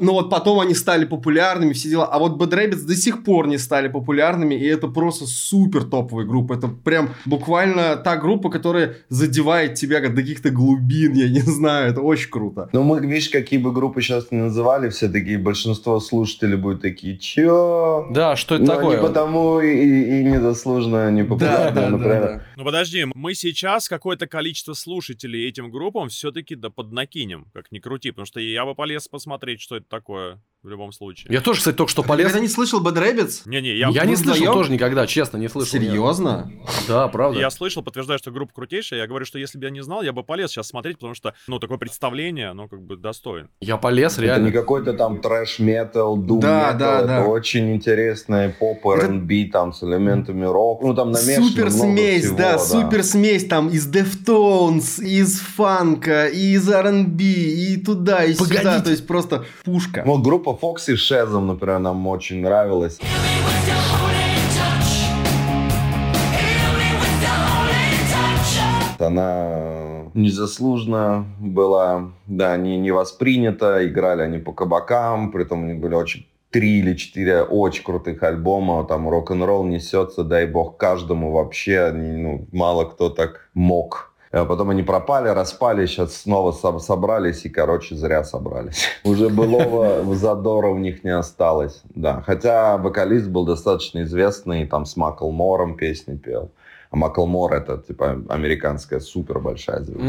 Но вот потом они стали популярными, все дела. А вот Bad Rabbits до сих пор не стали популярными, и это просто супер топовая группа. Это прям буквально та группа, которая задевает тебя до каких-то глубин, я не знаю, это очень круто. Ну, мы, видишь, какие бы группы сейчас не называли, все такие, большинство слушателей будут такие, чё? Да, что это Но такое? не потому и, и незаслуженно не популярны, например. Ну подожди, мы сейчас какое-то количество слушателей этим группам все-таки да поднакинем, как ни крути, потому что я бы полез посмотреть, что это такое в любом случае. Я тоже, кстати, только что Ты полез. никогда не слышал Bad Rabbits? Не-не, Я, я, не слышал вдвоем? тоже никогда, честно, не слышал. Серьезно? Да, правда. я слышал, подтверждаю, что группа крутейшая. Я говорю, что если бы я не знал, я бы полез сейчас смотреть, потому что, ну, такое представление, оно как бы достоин. Я полез, Это реально. не какой-то там трэш-метал, дум Да, да, это да. очень интересная поп, Это- R&B там с элементами рок. Ну, там намешано Супер много смесь, всего, да, супер смесь там из Deftones, из фанка, из R&B, и туда, и сюда, Погодите. то есть просто пушка. Вот группа Foxy Shazam, например, нам очень нравилась. Она незаслуженно была, да, не, не воспринята, играли они по кабакам, при этом у них были очень три или четыре очень крутых альбома, там рок-н-ролл несется, дай бог каждому вообще, ну, мало кто так мог. А потом они пропали, распали, сейчас снова со- собрались и, короче, зря собрались. Уже былого задора у них не осталось, да. Хотя вокалист был достаточно известный, там с Маклмором песни пел. А Маклмор это, типа, американская супер большая звезда.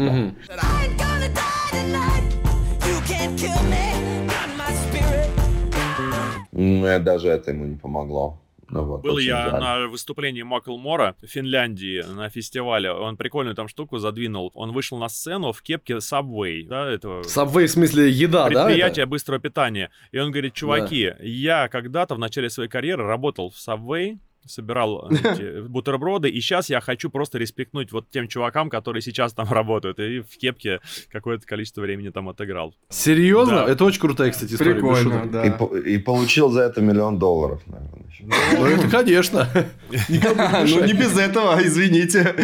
И даже это ему не помогло. Ну, вот, Был я жаль. на выступлении Макл Мора в Финляндии на фестивале. Он прикольную там штуку задвинул. Он вышел на сцену в кепке Subway, да, этого Subway в смысле еда, да? предприятия это? быстрого питания. И он говорит, чуваки, я когда-то в начале своей карьеры работал в Subway, собирал эти бутерброды, и сейчас я хочу просто респектнуть вот тем чувакам, которые сейчас там работают, и в кепке какое-то количество времени там отыграл. Серьезно? Да. Это очень крутая, кстати, история. Прикольно, да. И, и получил за это миллион долларов, наверное. еще. Ну, это, конечно. Ну, не без этого, извините.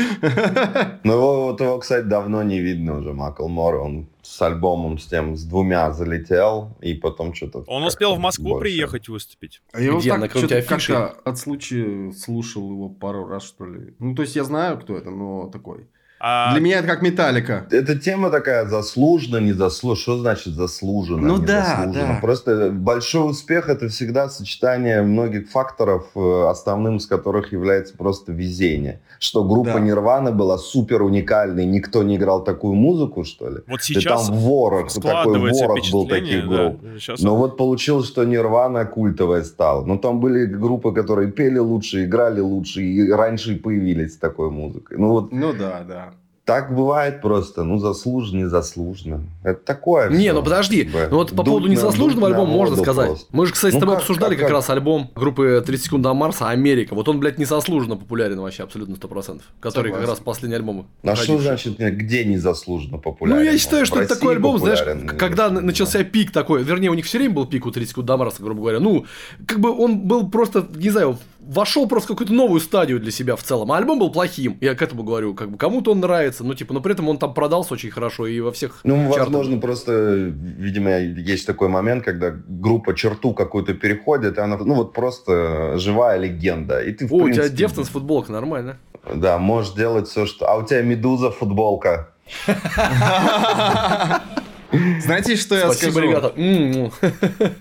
Ну, его, вот его, кстати, давно не видно уже, Маклмор. Он с альбомом с тем, с двумя залетел, и потом что-то... Он успел в Москву больше. приехать выступить. А я вот Где? так На какой-нибудь что-то как-то от случая слушал его пару раз, что ли. Ну, то есть я знаю, кто это, но такой. А Для меня это как Металлика. Эта тема такая заслуженно, не заслуженно. Что значит заслуженно? Ну да, да. Просто большой успех это всегда сочетание многих факторов, э, основным из которых является просто везение. Что группа Да. Нирвана была супер уникальной, никто не играл такую музыку, что ли? вот Да сейчас там ворох, такой ворох был таких да, групп. сейчас Но вот получилось, что Нирвана культовая стала. Ну, там были группы, которые пели лучше, играли лучше, и раньше появились с такой музыкой. Ну, вот Ну да, да. Так бывает просто. Ну, заслуженно, незаслуженно. Это такое Не, ну подожди. как бы. Ну вот по поводу незаслуженного альбома можно сказать. просто. Мы же, кстати, с Ну тобой как, обсуждали как, как как? раз альбом группы 30 секунд до Марса «Америка». Вот он, блядь, незаслуженно популярен вообще абсолютно 100%. Который как Согласен. раз последний альбом. А что выходивший. значит, нет, где незаслуженно популярен? Ну, я считаю, что это такой альбом, знаешь, когда начался пик такой, вернее, у них все время был пик у 30 секунд до Марса, грубо говоря. Ну, как бы он был просто, не знаю, вошел просто в какую-то новую стадию для себя в целом. А альбом был плохим. Я к этому говорю, как бы кому-то он нравится, ну типа, но при этом он там продался очень хорошо и во всех Ну, чартах. возможно, просто, видимо, есть такой момент, когда группа черту какую-то переходит, и она, ну, вот просто живая легенда. И ты, в О, у тебя принципе, Deftones футболка, нормально. Да, можешь делать все, что... А у тебя Медуза футболка. Знаете, что я Спасибо, скажу? ребята. М-м.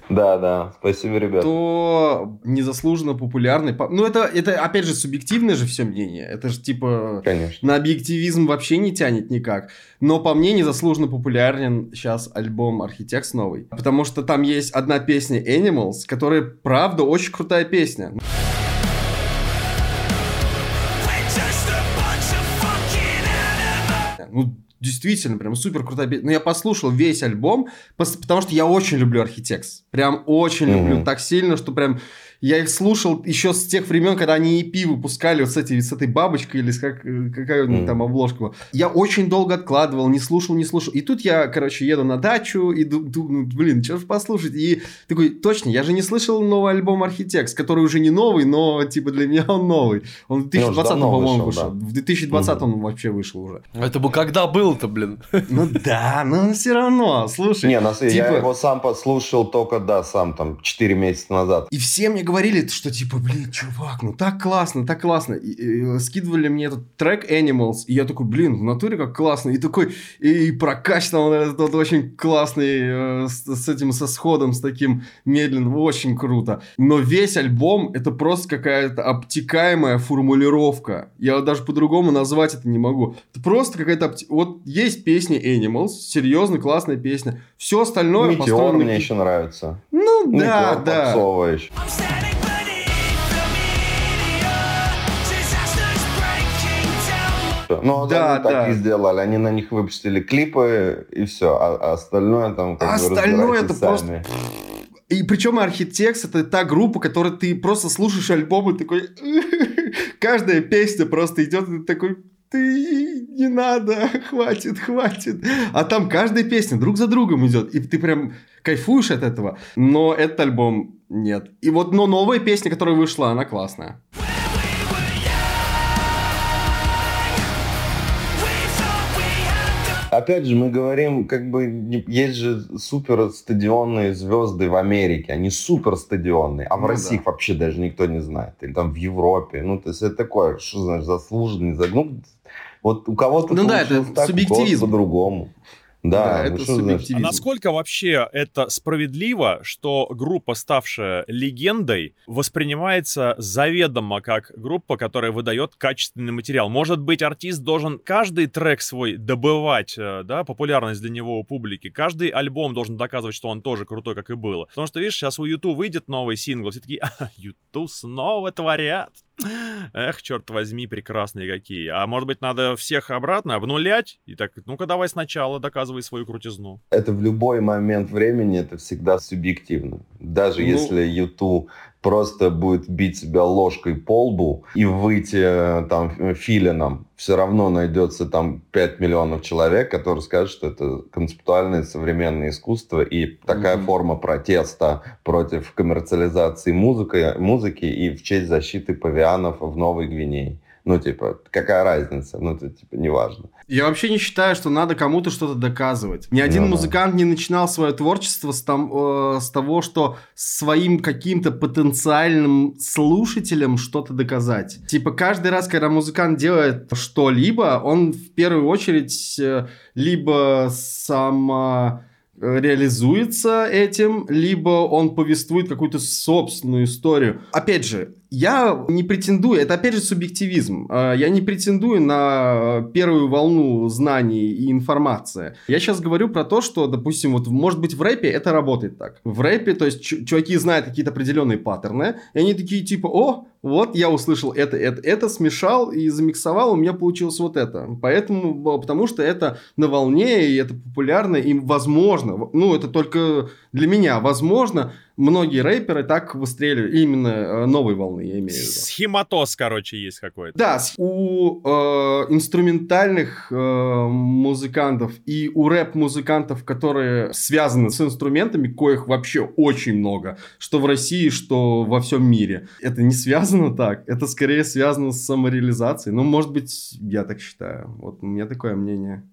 Да, да, спасибо, ребят. То незаслуженно популярный... по- Ну, это, это, опять же, субъективное же все мнение. Это же, типа, Конечно. на объективизм вообще не тянет никак. Но по мне незаслуженно популярен сейчас альбом Architects новый. Потому что там есть одна песня Animals, которая, правда, очень крутая песня. Ну, действительно, прям супер крутая песня. Ну, я послушал весь альбом, потому что я очень люблю Architects. Прям очень Мгм. люблю. Так сильно, что прям... Я их слушал еще с тех времен, когда они EP выпускали вот с, этой, с этой бабочкой или с как, э, какая Мгм. там обложка была. Я очень долго откладывал, не слушал, не слушал. И тут я, короче, еду на дачу и ду- думаю, блин, что же послушать? И такой, точно, я же не слышал новый альбом Architects, который уже не новый, но типа для меня он новый. Он в 2020, давно по-моему, вышел, вышел. да. В 2020 он вообще вышел уже. Это бы когда был-то, блин? Ну да, но все равно, слушай. Не, деле, типа- я его сам послушал только, да, сам там 4 месяца назад. И все мне говорили, что типа, блин, чувак, ну так классно, так классно. И, и скидывали мне этот трек Animals, и я такой, блин, в натуре как классно. И такой, и, прокачан он этот вот очень классный, э, с, с этим, со сходом, с таким медленным, очень круто. Но весь альбом, это просто какая-то обтекаемая формулировка. Я даже по-другому назвать это не могу. Это просто какая-то... обте- Вот есть песня Animals, серьезно классная песня. Все остальное... Метеор построено мне еще нравится. Ну да, Метеор да. попсовый. Down. Ну, Да, они так да. и сделали. Они на них выпустили клипы, и все. А, а остальное там как бы остальное это просто- сами. И причем Архитекс это та группа, которой ты просто слушаешь альбом и такой... Каждая песня просто идет, и ты такой... Ты не надо, хватит, хватит. А там каждая песня друг за другом идет. И ты прям кайфуешь от этого. Но этот альбом нет. И вот, но новая песня, которая вышла, она классная. Опять же, мы говорим, как бы, есть же супер стадионные звезды в Америке, они супер стадионные, а в Ну России да. их вообще даже никто не знает. Или там в Европе. Ну, то есть это такое, что значит, заслуженный, за- ну, вот у кого-то Ну да, это так, субъективизм. по-другому. Да, Да, это значит? А субъективизм. насколько вообще это справедливо, что группа, ставшая легендой, воспринимается заведомо как группа, которая выдает качественный материал? Может быть, артист должен каждый трек свой добывать, э, да, популярность для него у публики, каждый альбом должен доказывать, что он тоже крутой, как и было. Потому что, видишь, сейчас у YouTube выйдет новый сингл, все такие, а, YouTube снова творят. Эх, черт возьми, прекрасные какие. А может быть, надо всех обратно обнулять? И так, ну-ка давай сначала доказывай свою крутизну. это в любой момент времени это всегда субъективно. Даже Ну- если YouTube просто будет бить себя ложкой по лбу и выйти э, там филином, все равно найдется там 5 миллионов человек, которые скажут, что это концептуальное современное искусство и такая Мгм. форма протеста против коммерциализации музыки, музыки и в честь защиты павианов в Новой Гвинее. Ну, типа, какая разница? Ну, это, типа, неважно. Я вообще не считаю, что надо кому-то что-то доказывать. Ни один Ну да. музыкант не начинал свое творчество с, там, э, с того, что своим каким-то потенциальным слушателям что-то доказать. Типа каждый раз, когда музыкант делает что-либо, он в первую очередь э, либо сам э, реализуется этим, либо он повествует какую-то собственную историю. Опять же, я не претендую, это опять же субъективизм, э, я не претендую на первую волну знаний и информации. Я сейчас говорю про то, что, допустим, вот может быть в рэпе это работает так. В рэпе, то есть чу- чуваки знают какие-то определенные паттерны, и они такие типа, о, вот я услышал это, это, это, смешал и замиксовал, у меня получилось вот это. Поэтому, потому что это на волне, и это популярно, и возможно, ну это только для меня, возможно, многие рэперы так выстреливали, именно э, новой волны, я имею в виду. Схематоз, короче, есть какой-то. Да, у э, инструментальных э, музыкантов и у рэп-музыкантов, которые связаны с инструментами, коих вообще очень много, что в России, что во всем мире. Это не связано так, это скорее связано с самореализацией. Ну, может быть, я так считаю. Вот у меня такое мнение.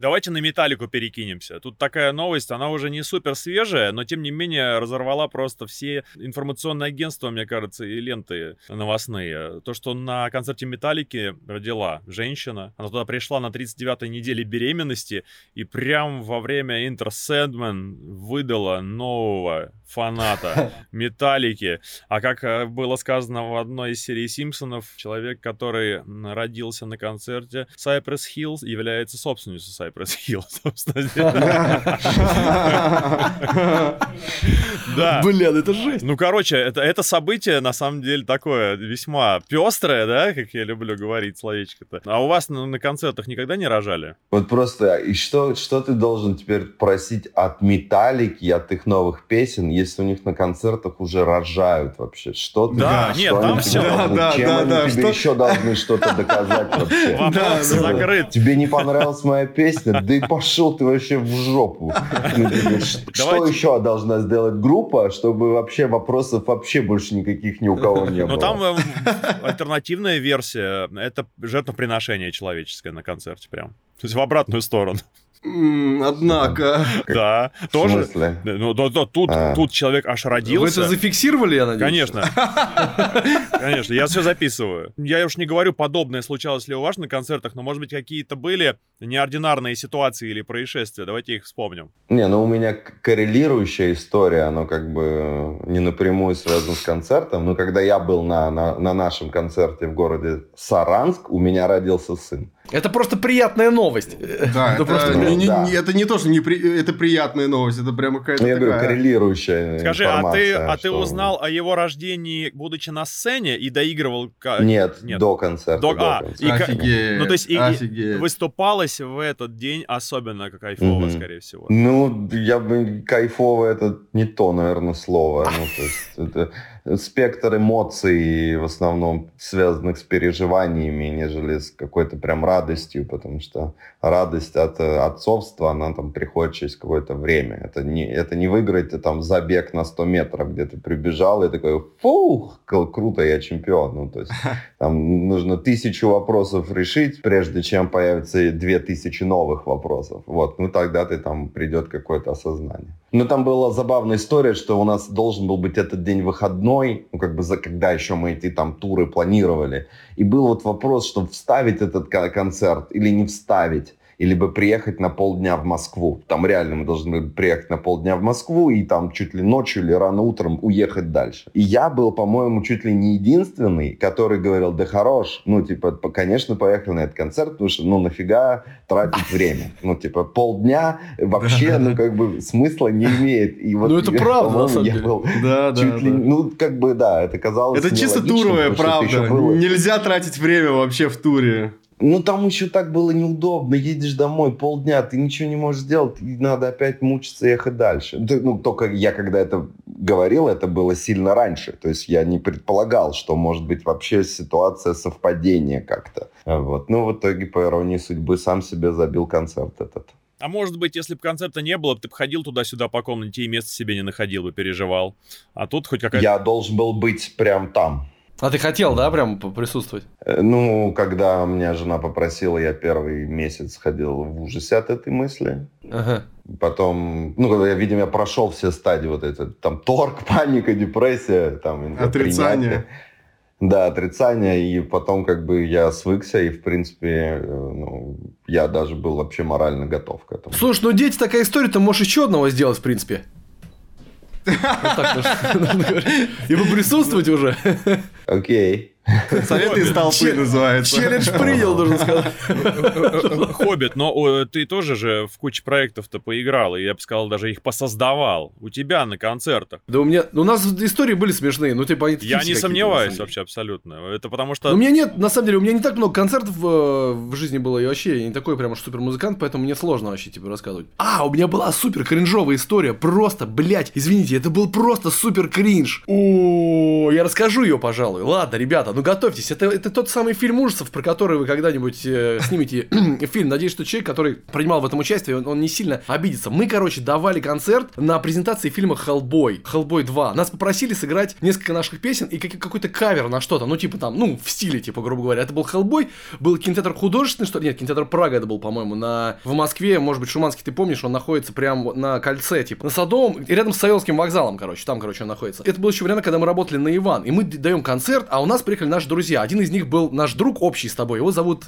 Давайте на металлику перекинемся. Тут такая новость, она уже не супер свежая, но тем не менее разорвала просто все информационные агентства, мне кажется, и ленты новостные. То, что на концерте металлики родила женщина, она туда пришла на 39-й неделе беременности и прям во время Enter Sandman выдала нового фаната металлики. А как э, было сказано в одной из серий Симпсонов, человек, который родился на концерте Cypress Hill, является собственностью Cypress Hill, собственно. Да. Блин, это жесть. Ну, короче, это, это событие, на самом деле, такое весьма пестрое, да, как я люблю говорить словечко-то. А у вас на, на концертах никогда не рожали? Вот просто, и что, что ты должен теперь просить от Металлики, от их новых песен, если у них на концертах уже рожают вообще? Что ты Да, что нет, там тебе всё. должны? Да, Чем да, они да, тебе что- еще должны что-то доказать вообще? Вопрос закрыт. Тебе не понравилась моя песня? Да и пошел ты вообще в жопу. Ну, Что еще должна сделать группа, чтобы вообще вопросов вообще больше никаких ни у кого не Но было? там э, альтернативная версия — это жертвоприношение человеческое на концерте прям. То есть в обратную сторону. Однако... Да, В тоже. Ну, да, да, тут, А. тут человек аж Вы родился. это зафиксировали, я надеюсь? Конечно. Конечно, я все записываю. Я уж не говорю, подобное случалось ли у вас на концертах, но, может быть, какие-то были неординарные ситуации или происшествия. Давайте их вспомним. Не, ну у меня коррелирующая история, оно как бы не напрямую связано с концертом, но когда я был на, на, на нашем концерте в городе Саранск, у меня родился сын. Это просто приятная новость. Да, Ну, это, просто- не, не- Да. не- это не то, что не при- это приятная новость, это прямо какая-то я говорю, такая... коррелирующая Скажи, а ты, а ты узнал о его рождении, будучи на сцене, и доигрывал... Нет, Нет. до концерта. До- до а, концерта. и Офигеть, Ну, то есть и- офигеть. выступалось в этот день особенно кайфово, Мгм. скорее всего. Ну, я бы кайфово это не то, наверное, слово. Ну, то есть это спектр эмоций в основном связанных с переживаниями, нежели с какой-то прям радостью, потому что радость от э, отцовства, она там приходит через какое-то время. Это не, это не выиграть а там забег на 100 метров, где ты прибежал и такой, фух, круто, я чемпион. Ну, то есть там нужно тысячу вопросов решить, прежде чем появится две тысячи новых вопросов. Вот, ну тогда ты там придет какое-то осознание. Ну там была забавная история, что у нас должен был быть этот день выходной, ну как бы за когда еще мы эти там туры планировали. И был вот вопрос, чтобы вставить этот ко- концерт или не вставить. Или бы приехать на полдня в Москву. Там реально мы должны были приехать на полдня в Москву и там чуть ли ночью или рано утром уехать дальше. И я был, по-моему, чуть ли не единственный, который говорил, да хорош, ну, типа, конечно, поехали на этот концерт, потому что, ну, нафига тратить время? Ну, типа, полдня вообще, ну, как бы, смысла не имеет. И вот, Ну, это я, правда, на самом деле. был Да, да, чуть ли, да. ну, как бы, да, это казалось Это чисто туровая правда. было- Нельзя тратить время вообще в туре. Ну, там еще так было неудобно. Едешь домой полдня, ты ничего не можешь сделать, и надо опять мучиться и ехать дальше. Да, Ну, только я, когда это говорил, это было сильно раньше. То есть я не предполагал, что может быть вообще ситуация совпадения как-то. А Вот. Ну, в итоге, по иронии судьбы, сам себе забил концерт этот. А может быть, если бы концерта не было, ты бы ходил туда-сюда по комнате и места себе не находил бы, переживал. А тут хоть какая-то... Я должен был быть прям там. А ты хотел, да, прям присутствовать? Э, Ну, когда меня жена попросила, я первый месяц ходил в ужасе от этой мысли. Ага. Потом, ну, когда я, видимо, я прошел все стадии вот это, там, торг, паника, депрессия, там, Отрицание. принятие. Да, отрицание, и потом как бы я свыкся, и, в принципе, э, ну, я даже был вообще морально готов к этому. Слушай, ну дети такая история, ты можешь еще одного сделать, в принципе. И поприсутствовать уже. Окей. Советы из толпы называется. Челлендж принял, должен сказать. Хоббит, но о, ты тоже же в куче проектов-то поиграл, и я бы сказал, даже их посоздавал. У тебя на концертах. Да у меня... ну, У нас истории были смешные, ну типа они такие Я не сомневаюсь вообще абсолютно. Это потому что... у меня нет, на самом деле, у меня не так много концертов э, в жизни было, и вообще я не такой прям уж супер музыкант, поэтому мне сложно вообще тебе рассказывать. А, у меня была супер кринжовая история, просто, блядь, извините, это был просто супер кринж. О, я расскажу ее, пожалуй. Ладно, ребята, ну готовьтесь, это, это тот самый фильм ужасов, про который вы когда-нибудь э, снимете фильм. Надеюсь, что человек, который принимал в этом участие, он, он не сильно обидится. Мы, короче, давали концерт на презентации фильма Hellboy, Hellboy 2. Нас попросили сыграть несколько наших песен и как- какой-то кавер на что-то, ну, типа там, ну, в стиле, типа, грубо говоря. Это был Hellboy, был кинотеатр художественный, что ли? Нет, кинотеатр Прага это был, по-моему, на... в Москве, может быть, Шуманский, ты помнишь, он находится прямо на кольце, типа, на Садовом, рядом с Савеловским вокзалом, короче, там, короче, он находится. Это было еще время, когда мы работали на Иван, и мы даем концерт, а у нас приехали наши друзья. Один из них был наш друг общий с тобой, его зовут...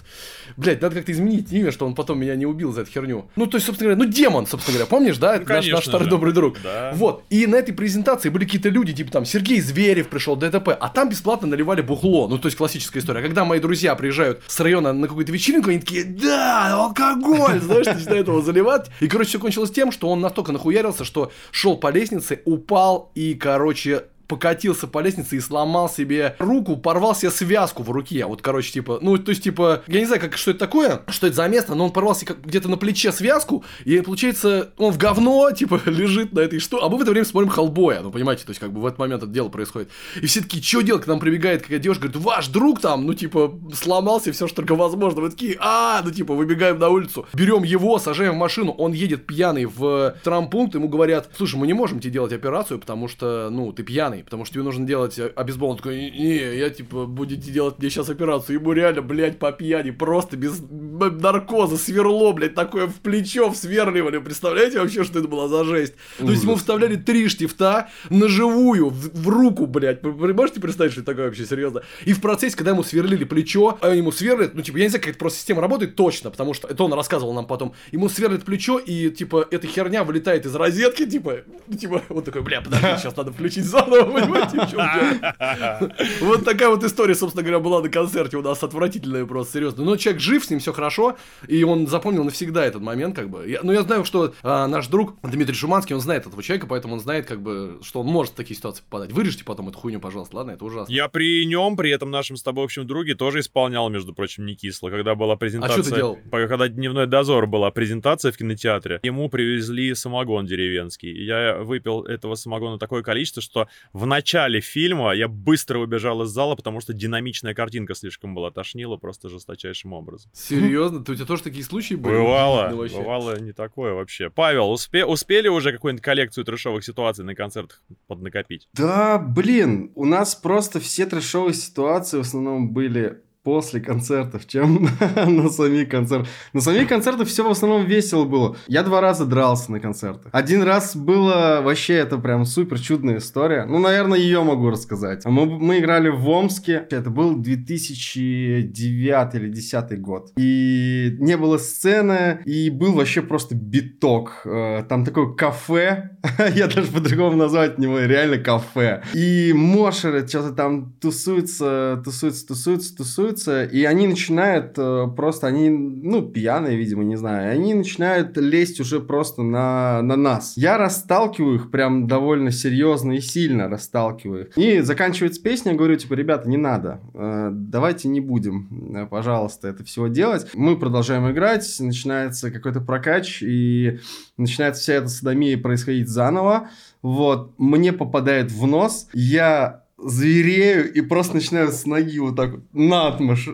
Блять, надо как-то изменить имя, что он потом меня не убил за эту херню. Ну, то есть, собственно говоря, ну, демон, собственно говоря, помнишь, да? Это наш, наш старый добрый друг. Да. Вот. И на этой презентации были какие-то люди, типа там Сергей Зверев пришел, ДТП, а там бесплатно наливали бухло. Ну, то есть классическая история. А когда мои друзья приезжают с района на какую-то вечеринку, они такие, да, алкоголь, знаешь, начинают его заливать. И, короче, все кончилось тем, что он настолько нахуярился, что шел по лестнице, упал и, короче, покатился по лестнице и сломал себе руку, порвал себе связку в руке. Вот, короче, типа, ну, то есть, типа, я не знаю, как, что это такое, что это за место, но он порвал себе где-то на плече связку, и получается, он в говно, типа, лежит на этой что. А мы в это время смотрим Хеллбоя, ну, понимаете, то есть, как бы в этот момент это дело происходит. И все такие, что делать, к нам прибегает какая-то девушка, говорит, ваш друг там, ну, типа, сломался, все, что только возможно. Мы такие, а, ну, типа, выбегаем на улицу, берем его, сажаем в машину, он едет пьяный в травмпункт, ему говорят, слушай, мы не можем тебе делать операцию, потому что, ну, ты пьяный, потому что тебе нужно делать обезбол. Он такой, не, я, типа, будете делать мне сейчас операцию. Ему реально, блядь, по пьяни, просто без наркоза, сверло, блядь, такое в плечо всверливали. Представляете вообще, что это была за жесть? То есть ему вставляли три штифта на живую, в, в руку, блядь. Вы, вы можете представить, что это такое вообще, серьезно? И в процессе, когда ему сверлили плечо, а ему сверлят, ну, типа, я не знаю, как это просто система работает точно, потому что это он рассказывал нам потом. Ему сверлят плечо, и, типа, эта херня вылетает из розетки, типа, типа, вот такой, бля, подожди, сейчас надо включить заново, понимаете, в чём дело? Вот такая вот история, собственно говоря, была на концерте у нас отвратительная просто, серьезно. Но человек жив, с ним все хорошо, и он запомнил навсегда этот момент, как бы. Я- ну, я знаю, что а, наш друг Дмитрий Шуманский, он знает этого человека, поэтому он знает, как бы, что он может в такие ситуации попадать. Вырежьте потом эту хуйню, пожалуйста, ладно? Это ужасно. Я при нем, при этом нашем с тобой общем друге, тоже исполнял, между прочим, не кисло, когда была презентация. А что ты делал? Когда дневной дозор была презентация в кинотеатре, ему привезли самогон деревенский. И я выпил этого самогона такое количество, что в начале фильма я быстро убежал из зала, потому что динамичная картинка слишком была, тошнила просто жесточайшим образом. Серьезно? Ты- У тебя тоже такие случаи были? Бывало, Да бывало не такое вообще. Павел, успе- успели уже какую-нибудь коллекцию трешовых ситуаций на концертах поднакопить? Да, блин, у нас просто все трешовые ситуации в основном были после концертов, чем на самих концертах. На самих концертах все в основном весело было. Я два раза дрался на концертах. Один раз было вообще это прям супер чудная история. Ну, наверное, ее могу рассказать. Мы, мы играли в Омске. Это был 2009 или 2010 год. И не было сцены, и был вообще просто биток. Э, Там такое кафе. Я даже по-другому назвать не могу. Реально кафе. И мошеры что-то там тусуются, тусуются, тусуются, тусуются. И они начинают э, просто, они, ну, пьяные, видимо, не знаю. Они начинают лезть уже просто на, на нас. Я расталкиваю их прям довольно серьезно и сильно расталкиваю их. И заканчивается песня, я говорю, типа, ребята, не надо. Э, Давайте не будем, э, пожалуйста, это всего делать. Мы продолжаем играть, начинается какой-то прокач, и начинается вся эта садомия происходить заново. Вот, мне попадает в нос, я зверею и просто начинаю с ноги вот так вот наотмашь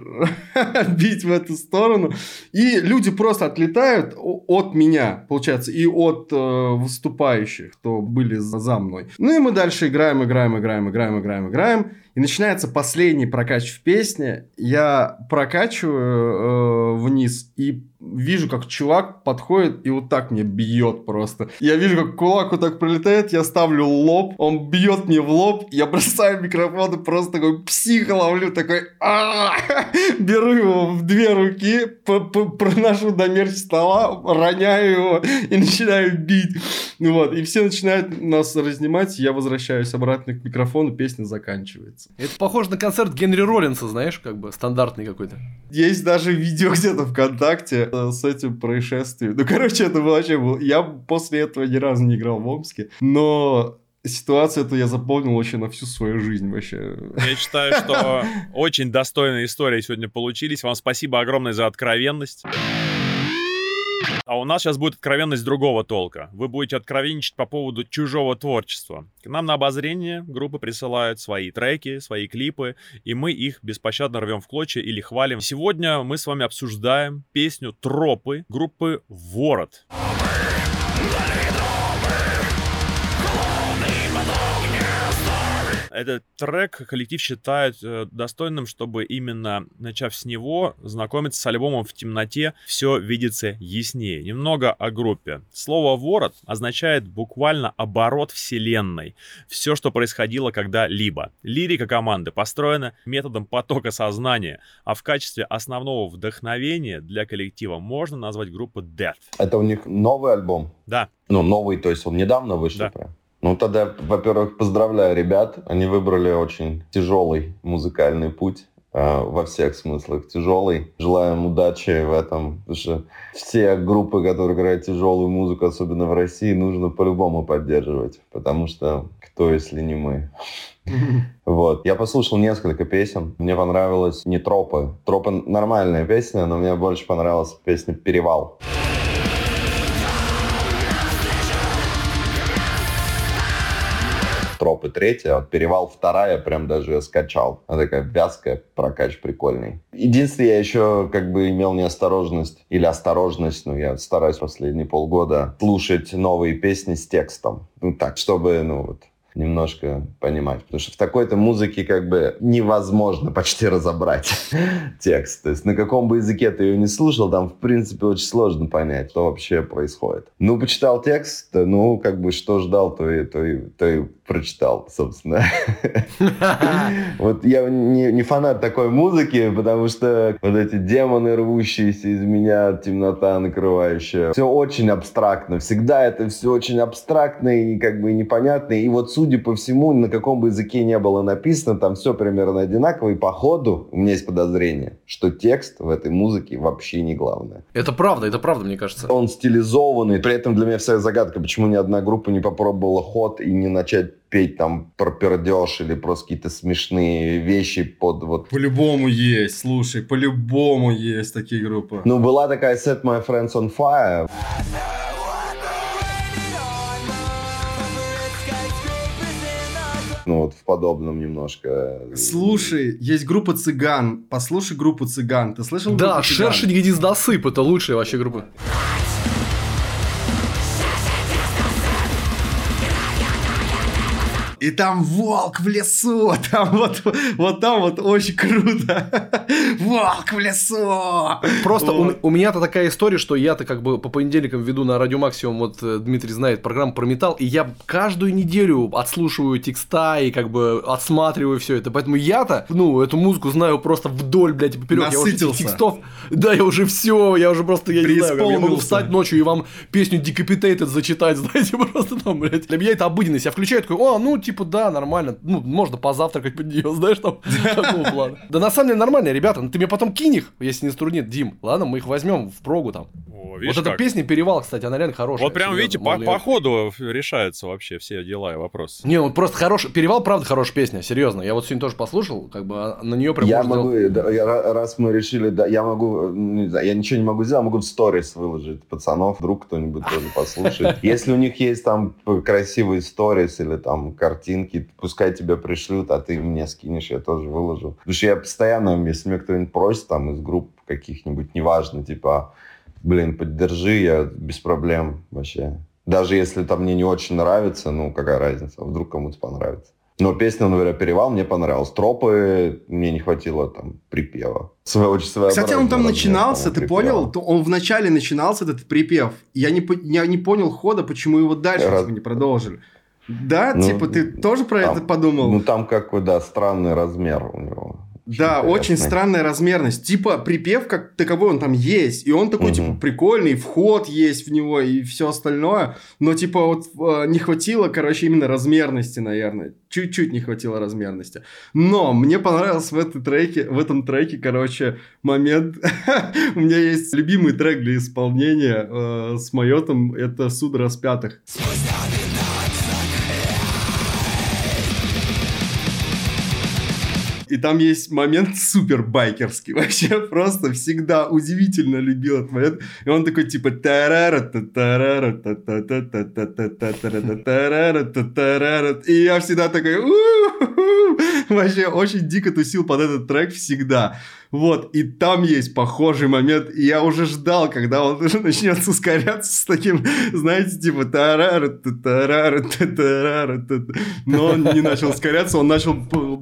бить в эту сторону. И люди просто отлетают от меня, получается, и от э, выступающих, кто были за мной. Ну и мы дальше играем, играем, играем, играем, играем, играем. И начинается последний прокач в песне. Я прокачиваю э, вниз и вижу, как чувак подходит и вот так мне бьет просто. Я вижу, как кулак вот так прилетает, я ставлю лоб, он бьет мне в лоб, я бросаю микрофон и просто такой психо ловлю, такой «А!» беру его в две руки, проношу до мерч стола, роняю его и начинаю бить. Ну вот, и все начинают нас разнимать, я возвращаюсь обратно к микрофону, песня заканчивается. Это похоже на концерт Генри Роллинса, знаешь, как бы стандартный какой-то. Есть даже видео где-то ВКонтакте э, с этим происшествием. Ну, короче, это вообще был... Я после этого ни разу не играл в Омске, но ситуацию эту я запомнил вообще на всю свою жизнь вообще. Я считаю, что очень достойные истории сегодня получились. Вам спасибо огромное за откровенность. А у нас сейчас будет откровенность другого толка. Вы будете откровенничать по поводу чужого творчества. К нам на обозрение группы присылают свои треки, свои клипы, и мы их беспощадно рвем в клочья или хвалим. Сегодня мы с вами обсуждаем песню «Тропы» группы «Ворот». Этот трек коллектив считает э, достойным, чтобы именно начав с него знакомиться с альбомом в темноте, все видится яснее. Немного о группе. Слово «ворот» означает буквально оборот вселенной. Все, что происходило когда-либо. Лирика команды построена методом потока сознания, а в качестве основного вдохновения для коллектива можно назвать группу Death. Это у них новый альбом? Да, Ну, новый, то есть он недавно вышел Да. прям? Ну, тогда, во-первых, поздравляю ребят. Они выбрали очень тяжелый музыкальный путь. э, во всех смыслах тяжелый. Желаем удачи в этом, потому что все группы, которые играют тяжелую музыку, особенно в России, нужно по-любому поддерживать, потому что кто, если не мы? Вот. Я послушал несколько песен. Мне понравилось не тропы. Тропы нормальная песня, но мне больше понравилась песня «Перевал». Тропы третья, вот перевал вторая, прям даже я скачал. Она такая вязкая, прокач прикольный. Единственное, я еще как бы имел неосторожность или осторожность, ну я стараюсь последние полгода слушать новые песни с текстом. Ну так, чтобы, ну вот, немножко понимать. Потому что в такой-то музыке как бы невозможно почти разобрать текст. То есть на каком бы языке ты ее не слушал, там в принципе очень сложно понять, что вообще происходит. Ну, почитал текст, ну, как бы что ждал, то и, то и, то и прочитал, собственно. Вот я не, не фанат такой музыки, потому что вот эти демоны, рвущиеся из меня, темнота накрывающая, все очень абстрактно. Всегда это все очень абстрактно и как бы непонятно. И вот судя по всему, на каком бы языке не было написано, там все примерно одинаково. И по ходу у меня есть подозрение, что текст в этой музыке вообще не главное. Это правда, это правда, мне кажется. Он стилизованный. При этом для меня вся загадка, почему ни одна группа не попробовала ход и не начать петь там про пердеж или просто какие-то смешные вещи под вот... По-любому есть, слушай, по-любому есть такие группы. Ну, была такая Set My Friends on Fire. Ну, вот в подобном немножко. Слушай, есть группа цыган. Послушай группу цыган. Ты слышал Да? Шершень Гнездосып, это лучшая вообще группа. И там волк в лесу. Там вот, вот там вот очень круто. Волк в лесу. Просто у, Вот. у меня-то такая история, что я-то как бы по понедельникам веду на Радио Максимум, вот э, Дмитрий знает, программу про металл, и я каждую неделю отслушиваю текста и как бы отсматриваю все это. Поэтому я-то, ну, эту музыку знаю просто вдоль, блядь, и поперек. Я уже Насытился. текстов, да, я уже все, я уже просто, я не знаю, я могу встать ночью и вам песню Decapitated зачитать, знаете, просто там, блядь. Для меня это обыденность. Я включаю такой, о, ну, типа, да, нормально, ну, можно позавтракать под нее, знаешь, там, такого плана. Да на самом деле нормально, ребята, ну, ты мне потом кинь их, если не струнит, Дим. Ладно, мы их возьмем в прогу там. О, вот эта как. песня «Перевал», кстати, она реально хорошая. Вот прям, видите, по, по ходу решаются вообще все дела и вопросы. Не, он просто хороший. Перевал, правда, хорошая песня, серьезно. Я вот сегодня тоже послушал, как бы а, на нее прям Я могу, да, я раз мы решили, да, я могу, ну, не знаю, я ничего не могу сделать, могу в сторис выложить пацанов, вдруг кто-нибудь тоже послушает. Если у них есть там красивые сторис или там картинки, пускай тебе пришлют, а ты мне скинешь, я тоже выложу. Потому что я постоянно, если меня кто-нибудь просит там из групп каких-нибудь, неважно, типа, блин, поддержи, я без проблем вообще. Даже если там мне не очень нравится, ну, какая разница, вдруг кому-то понравится. Но песня, например, «Перевал» мне понравилась. «Тропы» мне не хватило там припева. Своего, очень Кстати, он там начинался, ты по-моему, понял? припева. То Он вначале начинался, этот припев. Я не, я не понял хода, почему его дальше Раз- типа, не продолжили. Да, Ну, типа, ты тоже про там- это подумал? Ну, там какой, да, странный размер у него. Да, очень интересный. странная размерность. Типа, припев как таковой, он там есть. И он такой, Мгм. типа, прикольный, вход есть в него и все остальное. Но, типа, вот э, не хватило, короче, именно размерности, наверное. Чуть-чуть не хватило размерности. Но мне понравился в, этой треке, в этом треке, короче, момент... У меня есть любимый трек для исполнения э, с Майотом. Это «Суд распятых». И там есть момент супер байкерский. Вообще просто всегда удивительно любил этот момент. И он такой типа... И я всегда такой... Вообще очень дико тусил под этот трек всегда. Вот, и там есть похожий момент, и я уже ждал, когда он уже начнет ускоряться с таким, знаете, типа тарара та тарара та тарара та та. Но он не начал ускоряться, он начал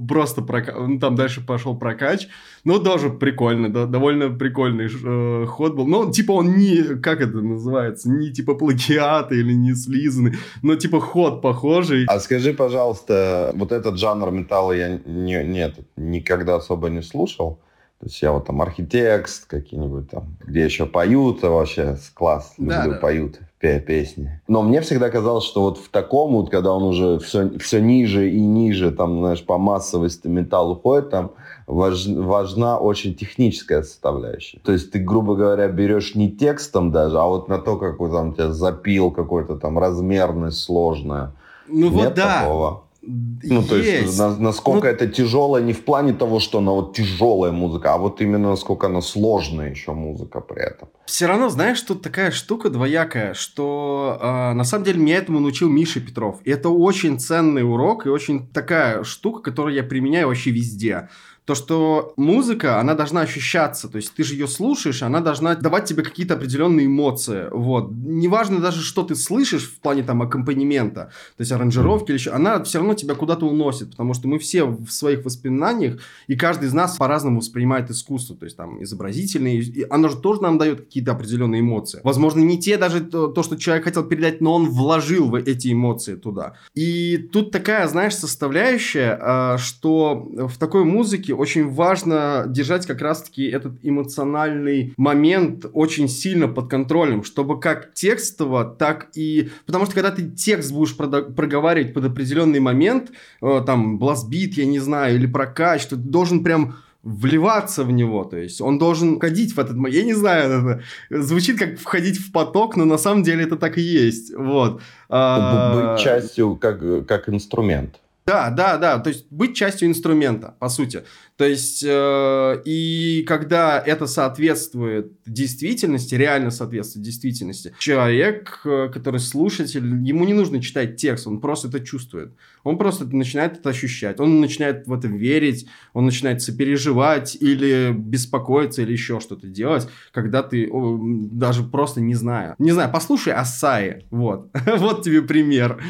просто прока... ну, там дальше пошел прокач. Ну, тоже прикольно, да, довольно прикольный э, ход был. Ну, типа он не, как это называется, не типа плагиат или не слизанный, но типа ход похожий. А скажи, пожалуйста, вот этот жанр металла я не, нет, никогда особо не слушал. То есть я вот там архитекст какие-нибудь там, где еще поют, а вообще класс, Да, люблю да. поют пе- песни. Но мне всегда казалось, что вот в таком вот, когда он уже все, все ниже и ниже, там, знаешь, по массовости металл уходит, там важ- важна очень техническая составляющая. То есть ты, грубо говоря, берешь не текстом даже, а вот на то, как вот там у тебя запил какой-то там размерность сложная. Ну вот Нет да. такого? Ну, то есть, на- насколько Ну- это тяжелое, не в плане того, что она вот тяжелая музыка, а вот именно насколько она сложная еще музыка при этом. Все равно, знаешь, тут такая штука двоякая, что э, на самом деле меня этому научил Миша Петров. И это очень ценный урок и очень такая штука, которую я применяю вообще везде. То, что музыка, она должна ощущаться, то есть ты же ее слушаешь, она должна давать тебе какие-то определенные эмоции, вот. Неважно даже, что ты слышишь в плане там аккомпанемента, то есть аранжировки или еще, она все равно тебя куда-то уносит, потому что мы все в своих воспоминаниях, и каждый из нас по-разному воспринимает искусство, то есть там изобразительное, и оно же тоже нам дает какие-то определенные эмоции. Возможно, не те даже то, то, что человек хотел передать, но он вложил в эти эмоции туда. И тут такая, знаешь, составляющая, а, что в такой музыке очень важно держать как раз-таки этот эмоциональный момент очень сильно под контролем, чтобы как текстово, так и... Потому что когда ты текст будешь прода- проговаривать под определенный момент, э, там, бластбит, я не знаю, или прокач, ты должен прям вливаться в него, то есть он должен входить в этот... Я не знаю, это звучит как входить в поток, но на самом деле это так и есть, вот. А, Быть частью как, как инструмент. Да, да, да. То есть быть частью инструмента, по сути. То есть, э, и когда это соответствует действительности, реально соответствует действительности, человек, э, который слушатель, ему не нужно читать текст, он просто это чувствует. Он просто начинает это ощущать, он начинает в это верить, он начинает сопереживать или беспокоиться, или еще что-то делать, когда ты о, даже просто не знаю. Не знаю, послушай Асаи, вот. вот тебе пример.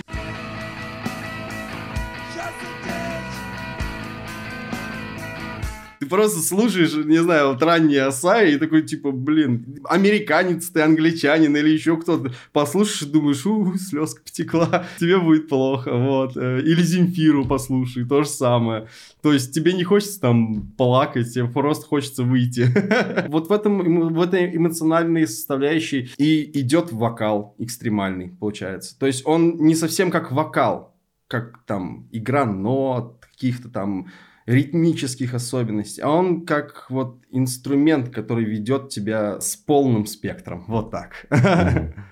Ты просто слушаешь, не знаю, вот ранние Асаи и такой, типа, блин, американец ты, англичанин или еще кто-то. Послушаешь и думаешь, у, слезка потекла, тебе будет плохо, вот. Э, Или Земфиру послушай, то же самое. То есть тебе не хочется там плакать, тебе просто хочется выйти. Вот в этом, в этой эмоциональной составляющей и идет вокал экстремальный, получается. То есть он не совсем как вокал, как там игра нот, каких-то там ритмических особенностей, а он как вот инструмент, который ведет тебя с полным спектром. Вот так.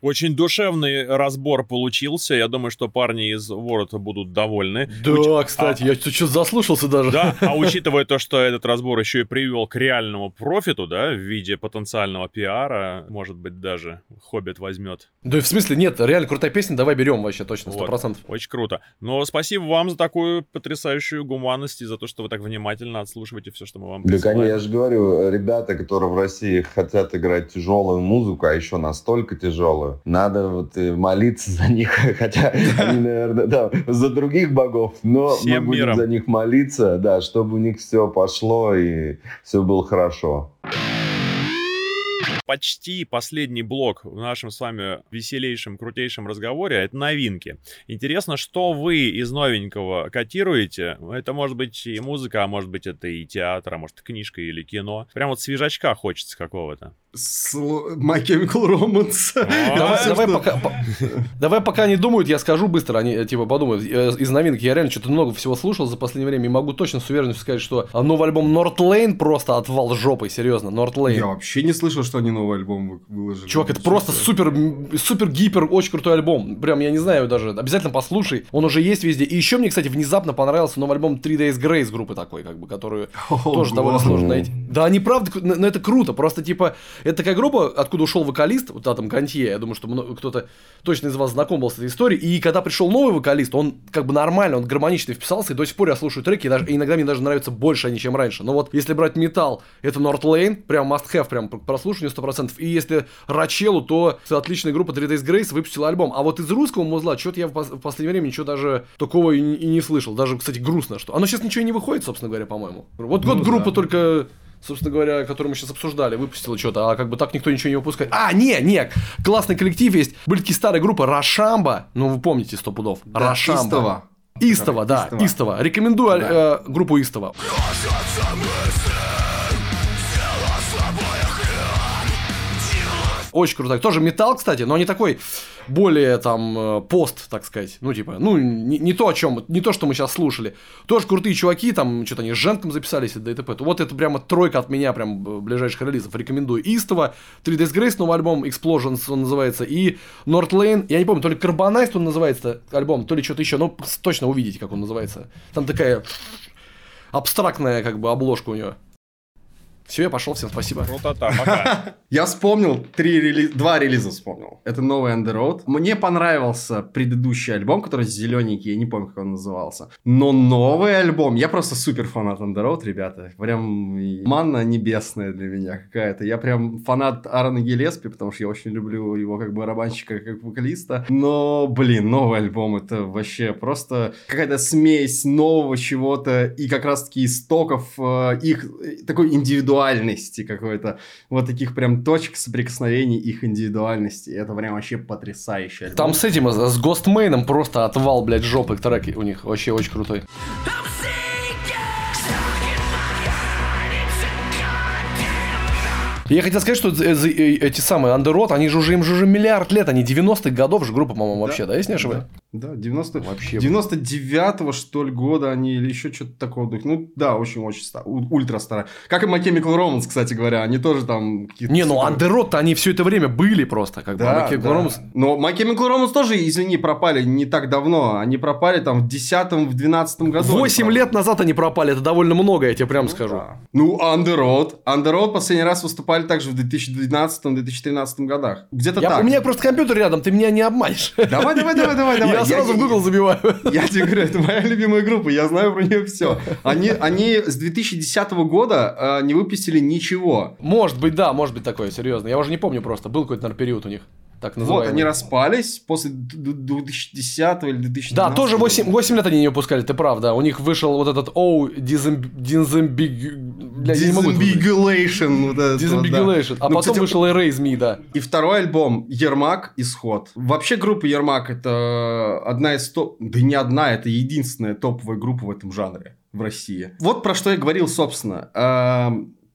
Очень душевный разбор получился. Я думаю, что парни из Ворота будут довольны. Да, кстати, я что-то заслушался даже. Да, а учитывая то, что этот разбор еще и привел к реальному профиту, да, в виде потенциального пиара, может быть, даже Хоббит возьмет. Да и в смысле, нет, реально крутая песня, давай берем вообще точно, сто Вот. процентов. Очень круто. Но спасибо вам за такую потрясающую гуманность и за то, что вы так внимательно отслушиваете все, что мы вам Да, присылаем. конечно, я же говорю, ребята, которые в России хотят играть тяжелую музыку, а еще настолько тяжелую, надо вот молиться за них, хотя они, наверное, да, за других богов, но Всем мы будем миром. за них молиться, да, чтобы у них все пошло и все было хорошо. Почти последний блок в нашем с вами веселейшем, крутейшем разговоре — это новинки. Интересно, что вы из новенького котируете? Это может быть и музыка, а может быть это и театр, а может книжка или кино. Прям вот свежачка хочется какого-то. Сло- My Chemical Romance. Давай, Всё, давай что- пока, по- давай пока они думают, я скажу быстро, они э, типа подумают. Э, Из новинок я реально что-то много всего слушал за последнее время и могу точно с уверенностью сказать, что а, новый альбом North Lane просто отвал жопой, серьезно, North Lane. Я вообще не слышал, что они новый альбом вы- выложили. Чувак, это просто супер, супер гипер, очень крутой альбом. Прям, я не знаю даже. Обязательно послушай. Он уже есть везде. И еще мне, кстати, внезапно понравился новый альбом Three Days Grace группы такой, как бы, которую тоже довольно сложно найти. Да, они правда, но это круто. Просто, типа, это такая группа, откуда ушел вокалист, вот там Гантье, я думаю, что кто-то точно из вас знаком был с этой историей. И когда пришел новый вокалист, он как бы нормально, он гармонично вписался, и до сих пор я слушаю треки, и, даже, и иногда мне даже нравятся больше они, чем раньше. Но вот если брать металл, это North Lane, прям must have, прям к прослушиванию 100%. И если Рачелу, то отличная группа Three Days Grace выпустила альбом. А вот из русского музла, что-то я в, пос- в последнее время ничего даже такого и, не- и не слышал. Даже, кстати, грустно, что... Оно сейчас ничего и не выходит, собственно говоря, по-моему. Вот год Ну группа да. только собственно говоря, которую мы сейчас обсуждали, выпустила что-то, а как бы так никто ничего не выпускает. А, не, не, классный коллектив есть. Были такие старые группы Рашамба, ну вы помните сто пудов. Да, Рашамба. Истово. Истово, да, Истово. Истово. Рекомендую Да. э, группу Истово. Очень крутой. Тоже металл, кстати, но не такой более там э, пост, так сказать. Ну, типа, ну, не, не то, о чем, не то, что мы сейчас слушали. Тоже крутые чуваки, там, что-то они с Женком записались, и ДТП. Вот это прямо тройка от меня, прям э, ближайших релизов. Рекомендую. Истово, 3 Days Grace, новый альбом, Explosions он называется, и North Lane, я не помню, то ли Carbonized он называется альбом, то ли что-то еще, но точно увидите, как он называется. Там такая абстрактная, как бы, обложка у него. Все, я пошел, всем спасибо. Крутота, пока. Я вспомнил три рели... два релиза вспомнил. Это новый Road. Мне понравился предыдущий альбом, который зелененький, я не помню, как он назывался. Но новый альбом, я просто супер фанат Road, ребята. Прям манна небесная для меня какая-то. Я прям фанат Аарона Гелеспи, потому что я очень люблю его как барабанщика, как вокалиста. Но, блин, новый альбом это вообще просто какая-то смесь нового чего-то и как раз-таки истоков э, их э, такой индивидуальности какой-то вот таких прям точек соприкосновений их индивидуальности. Это прям вообще потрясающе. альбом. Там с этим, с Гостмейном просто отвал, блядь, жопы треки у них. Вообще очень крутой. Я хотел сказать, что э, эти самые Андерот, они же уже, им же уже миллиард лет, они 90-х годов же группа, по-моему, вообще, да, если не ошибаюсь? Да, 90 Вообще. 99-го, что ли, года они или еще что-то такого. Ну, да, очень-очень ста- у- ультра старая. Как и My Chemical Romance, кстати говоря. Они тоже там какие-то... Не, ну Андерот-то они все это время были просто, как бы. Да, а My Chemical да. Romance- Но My Chemical Romance тоже, извини, пропали не так давно. Они пропали там в 10-м, в 12 году. они 8 пропали. лет назад они пропали, это довольно много, я тебе прям скажу. Да. Ну, Underroad. Underroad последний раз выступали также в 2012-2013 годах. Где-то Я- так. у меня просто компьютер рядом, ты меня не обманешь. Давай, давай, давай, давай, давай. Я сразу в Google забиваю. Я тебе говорю, это моя любимая группа, я знаю про нее все. Они, они с 2010 года э, не выпустили ничего. Может быть, да, может быть такое, серьезно. Я уже не помню просто, был какой-то, наверное, период у них. Так Вот, называемый. они распались после д- д- 2010 или 2012. Да, тоже 8, 8 лет они не выпускали, ты прав, да. У них вышел вот этот Оу Дизамбиг... Бля, я не могу. Disambiguation, вот это да. А Ну, потом кстати, вышел Erase Me, да. И второй альбом Ермак Исход. Вообще группа Ермак это одна из топ... Да не одна, это единственная топовая группа в этом жанре в России. Вот про что я говорил, собственно.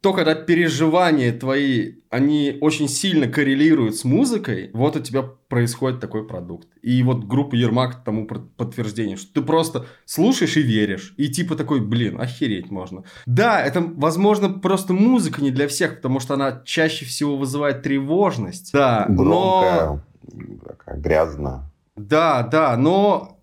То, когда переживания твои, они очень сильно коррелируют с музыкой, вот у тебя происходит такой продукт. И вот группа Ермак тому подтверждение, что ты просто слушаешь и веришь. И типа такой, блин, охереть можно. Да, это, возможно, просто музыка не для всех, потому что она чаще всего вызывает тревожность. Да, но... Громкая, такая грязная. Да, да, но...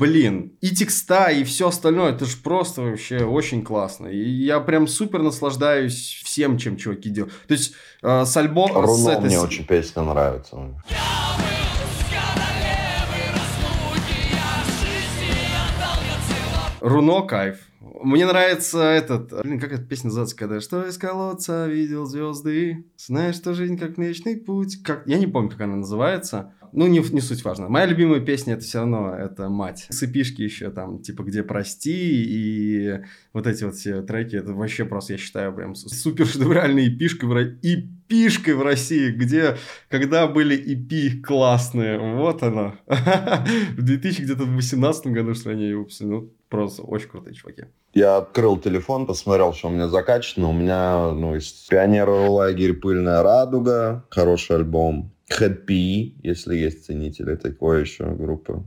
Блин, и текста, и все остальное, это же просто вообще очень классно. И я прям супер наслаждаюсь всем, чем чуваки делают. То есть э, с альбома... с Руно этой- мне с- очень песня нравится. у них. Руно кайф. Мне нравится этот... Блин, как эта песня называется, когда «Что из колодца видел звезды, знаешь, что жизнь как млечный путь». Как... Я не помню, как она называется. Ну, не, не суть важно. Моя любимая песня это все равно это мать. Сыпишки еще там, типа, где прости и вот эти вот все треки, это вообще просто, я считаю, прям супер шедевральной эпишкой в, эпишкой в России, где, когда были EP классные, вот она. В 2018 году, что они выпустили, ну, просто очень крутые чуваки. Я открыл телефон, посмотрел, что у меня закачано. У меня, ну, из Пионеров лагерь «Пыльная радуга», хороший альбом. PE, если есть ценители такой еще группы.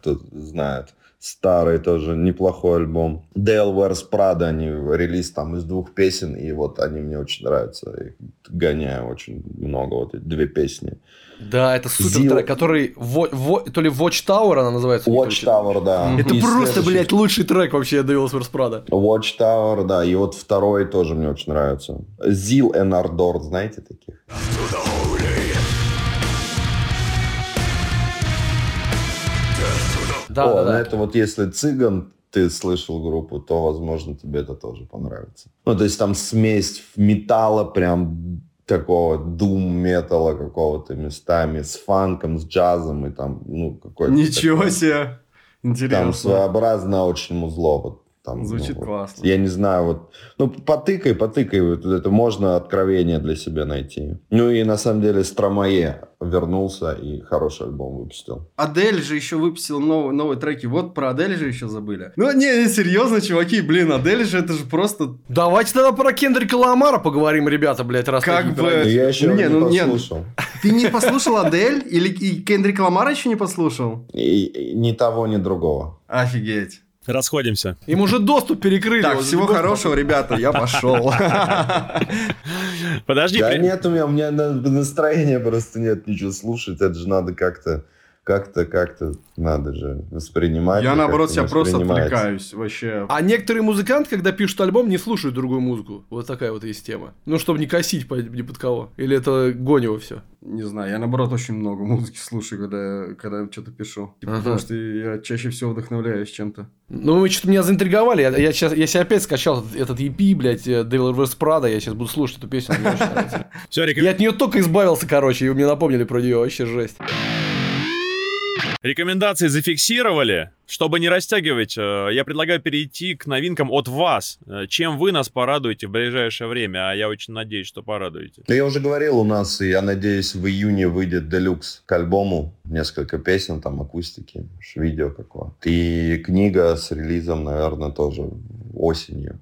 Кто знает. Старый тоже неплохой альбом. Dale Wears Prada, они релиз там из двух песен, и вот они мне очень нравятся. Их гоняю очень много, вот эти две песни. Да, это супер Zil- трек, который во- во- то ли Watchtower она называется. короче. Watchtower, да. Это И просто, следующий- блядь, лучший трек вообще Devil's Wears Prada. Watchtower, да, и вот второй тоже мне очень нравится. Zil and Ardor, знаете таких? Да, О, да, да. это вот если цыган, ты слышал группу, то, возможно, тебе это тоже понравится. Ну, то есть там смесь металла прям такого дум металла какого-то местами с фанком, с джазом и там, ну, какой-то... Ничего такой- себе! Там Интересно. своеобразно очень музло. Вот, там, Звучит ну, классно. Я не знаю, вот, ну, потыкай, потыкай, вот это можно откровение для себя найти. Ну и на самом деле Стромае вернулся и хороший альбом выпустил. Адель же еще выпустил новые, новые треки. Вот про Адель же еще забыли. Ну, не, не, серьезно, чуваки, блин, Адель же это же просто Давайте тогда про Кендрика Ламара поговорим, ребята, блядь, раз Как бы- дорогие. Я еще не, не, ну, не, послушал. Ты не послушал Адель? Или и Кендрик Ламара еще не послушал? И, и ни того, ни другого. Офигеть. Расходимся. Им уже доступ перекрыли. Так, всего хорошего, ребята, я пошел. Подожди, Да нет, у меня, у меня на- настроения просто нет ничего слушать. Это же надо как-то, как-то, как-то надо же воспринимать. Я, наоборот, себя просто отвлекаюсь вообще. А некоторые музыканты, когда пишут альбом, не слушают другую музыку. Вот такая вот есть тема. Ну, чтобы не косить по- ни под кого. Или это гонево все. Не знаю, я, наоборот, очень много музыки слушаю, когда, я- когда что-то пишу. Типа, Ага. Потому что я чаще всего вдохновляюсь чем-то. Ну, вы что-то меня заинтриговали. Я, я, сейчас, я себе опять скачал этот, EP, блядь, э, Devil Wears Prada. Я сейчас буду слушать эту песню. Все, Я от нее только избавился, короче, и вы мне напомнили про нее. Вообще жесть. Рекомендации зафиксировали. Чтобы не растягивать, э, я предлагаю перейти к новинкам от вас. Э, Чем вы нас порадуете в ближайшее время, а я очень надеюсь, что порадуете. Да я уже говорил, у нас, и я надеюсь, в июне выйдет делюкс к альбому. Несколько песен, там, акустики, видео какое. И книга с релизом, наверное, тоже осенью.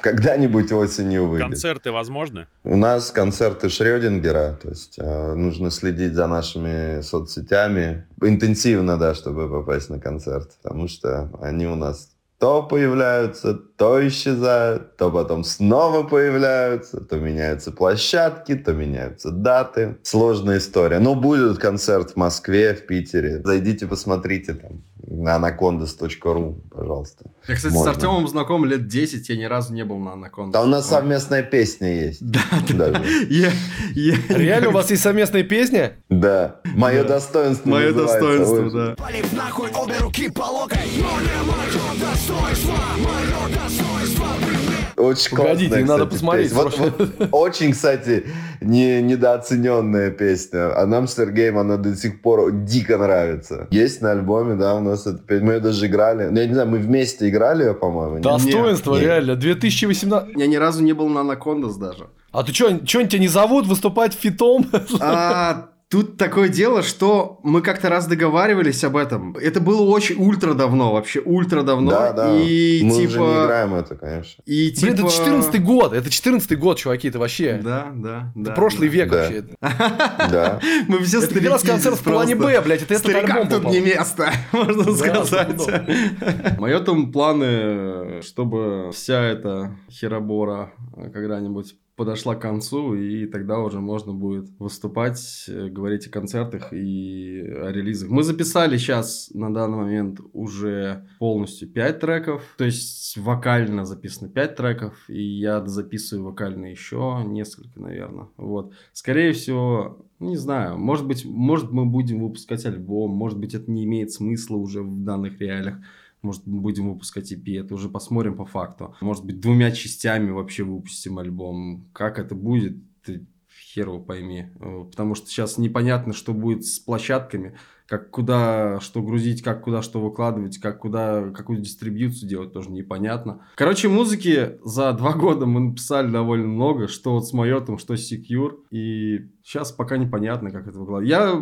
Когда-нибудь осенью выйдет. Концерты возможны? У нас концерты Шрёдингера, то есть э, нужно следить за нашими соцсетями интенсивно, да, чтобы попасть на концерт, потому что они у нас то появляются, то исчезают, то потом снова появляются, то меняются площадки, то меняются даты. Сложная история. Но будет концерт в Москве, в Питере. Зайдите, посмотрите там на anacondas.ru, пожалуйста. Я, кстати, Можно. с Артемом знаком лет 10, я ни разу не был на Анаконде. Да у нас совместная песня есть. Да, да. Я- я- Реально у вас есть совместная песня? Да. Мое достоинство Мое называется. достоинство, Ой, да. Полив нахуй обе руки по локоть Но не мое достоинство, мое достоинство Очень Погодите, классная, надо кстати, посмотреть песня. Вот, вот очень, кстати, не, недооцененная песня. А нам с Сергеем она до сих пор дико нравится. Есть на альбоме, да, у нас эта песня. Мы ее даже играли. Ну, Я не знаю, мы вместе играли ее, по-моему. нет? Достоинство, Нет. реально. 2018... Я ни разу не был на Анакондас даже. А ты что, что тебя не зовут выступать фитом? А, тут такое дело, что мы как-то раз договаривались об этом. Это было очень ультра давно, вообще ультра давно. Да, да. И мы типа... уже не играем это, конечно. И Блин, типа... это 14 год. Это 14 год, чуваки, это вообще... Да, да, да. Это прошлый да. век Да. вообще. Да. Мы все Это как раз концерт в плане. Б, блядь, это этот альбом тут не место, можно сказать. Мое там планы, чтобы вся эта херобора когда-нибудь подошла к концу, и тогда уже можно будет выступать, э, говорить о концертах и о релизах. Мы записали сейчас на данный момент уже полностью 5 треков, то есть вокально записано 5 треков, и я записываю вокально еще несколько, наверное. Вот. Скорее всего, не знаю, может быть, может мы будем выпускать альбом, может быть, это не имеет смысла уже в данных реалиях. Может, будем выпускать EP, это уже посмотрим по факту. Может быть, двумя частями вообще выпустим альбом. Как это будет, хер его пойми. Э, Потому что сейчас непонятно, что будет с площадками, как куда что грузить, как куда что выкладывать, как куда какую дистрибьюцию делать, тоже непонятно. Короче, музыки за два года мы написали довольно много, что вот с Майотом, что с Secure, и сейчас пока непонятно, как это выкладывать. Я...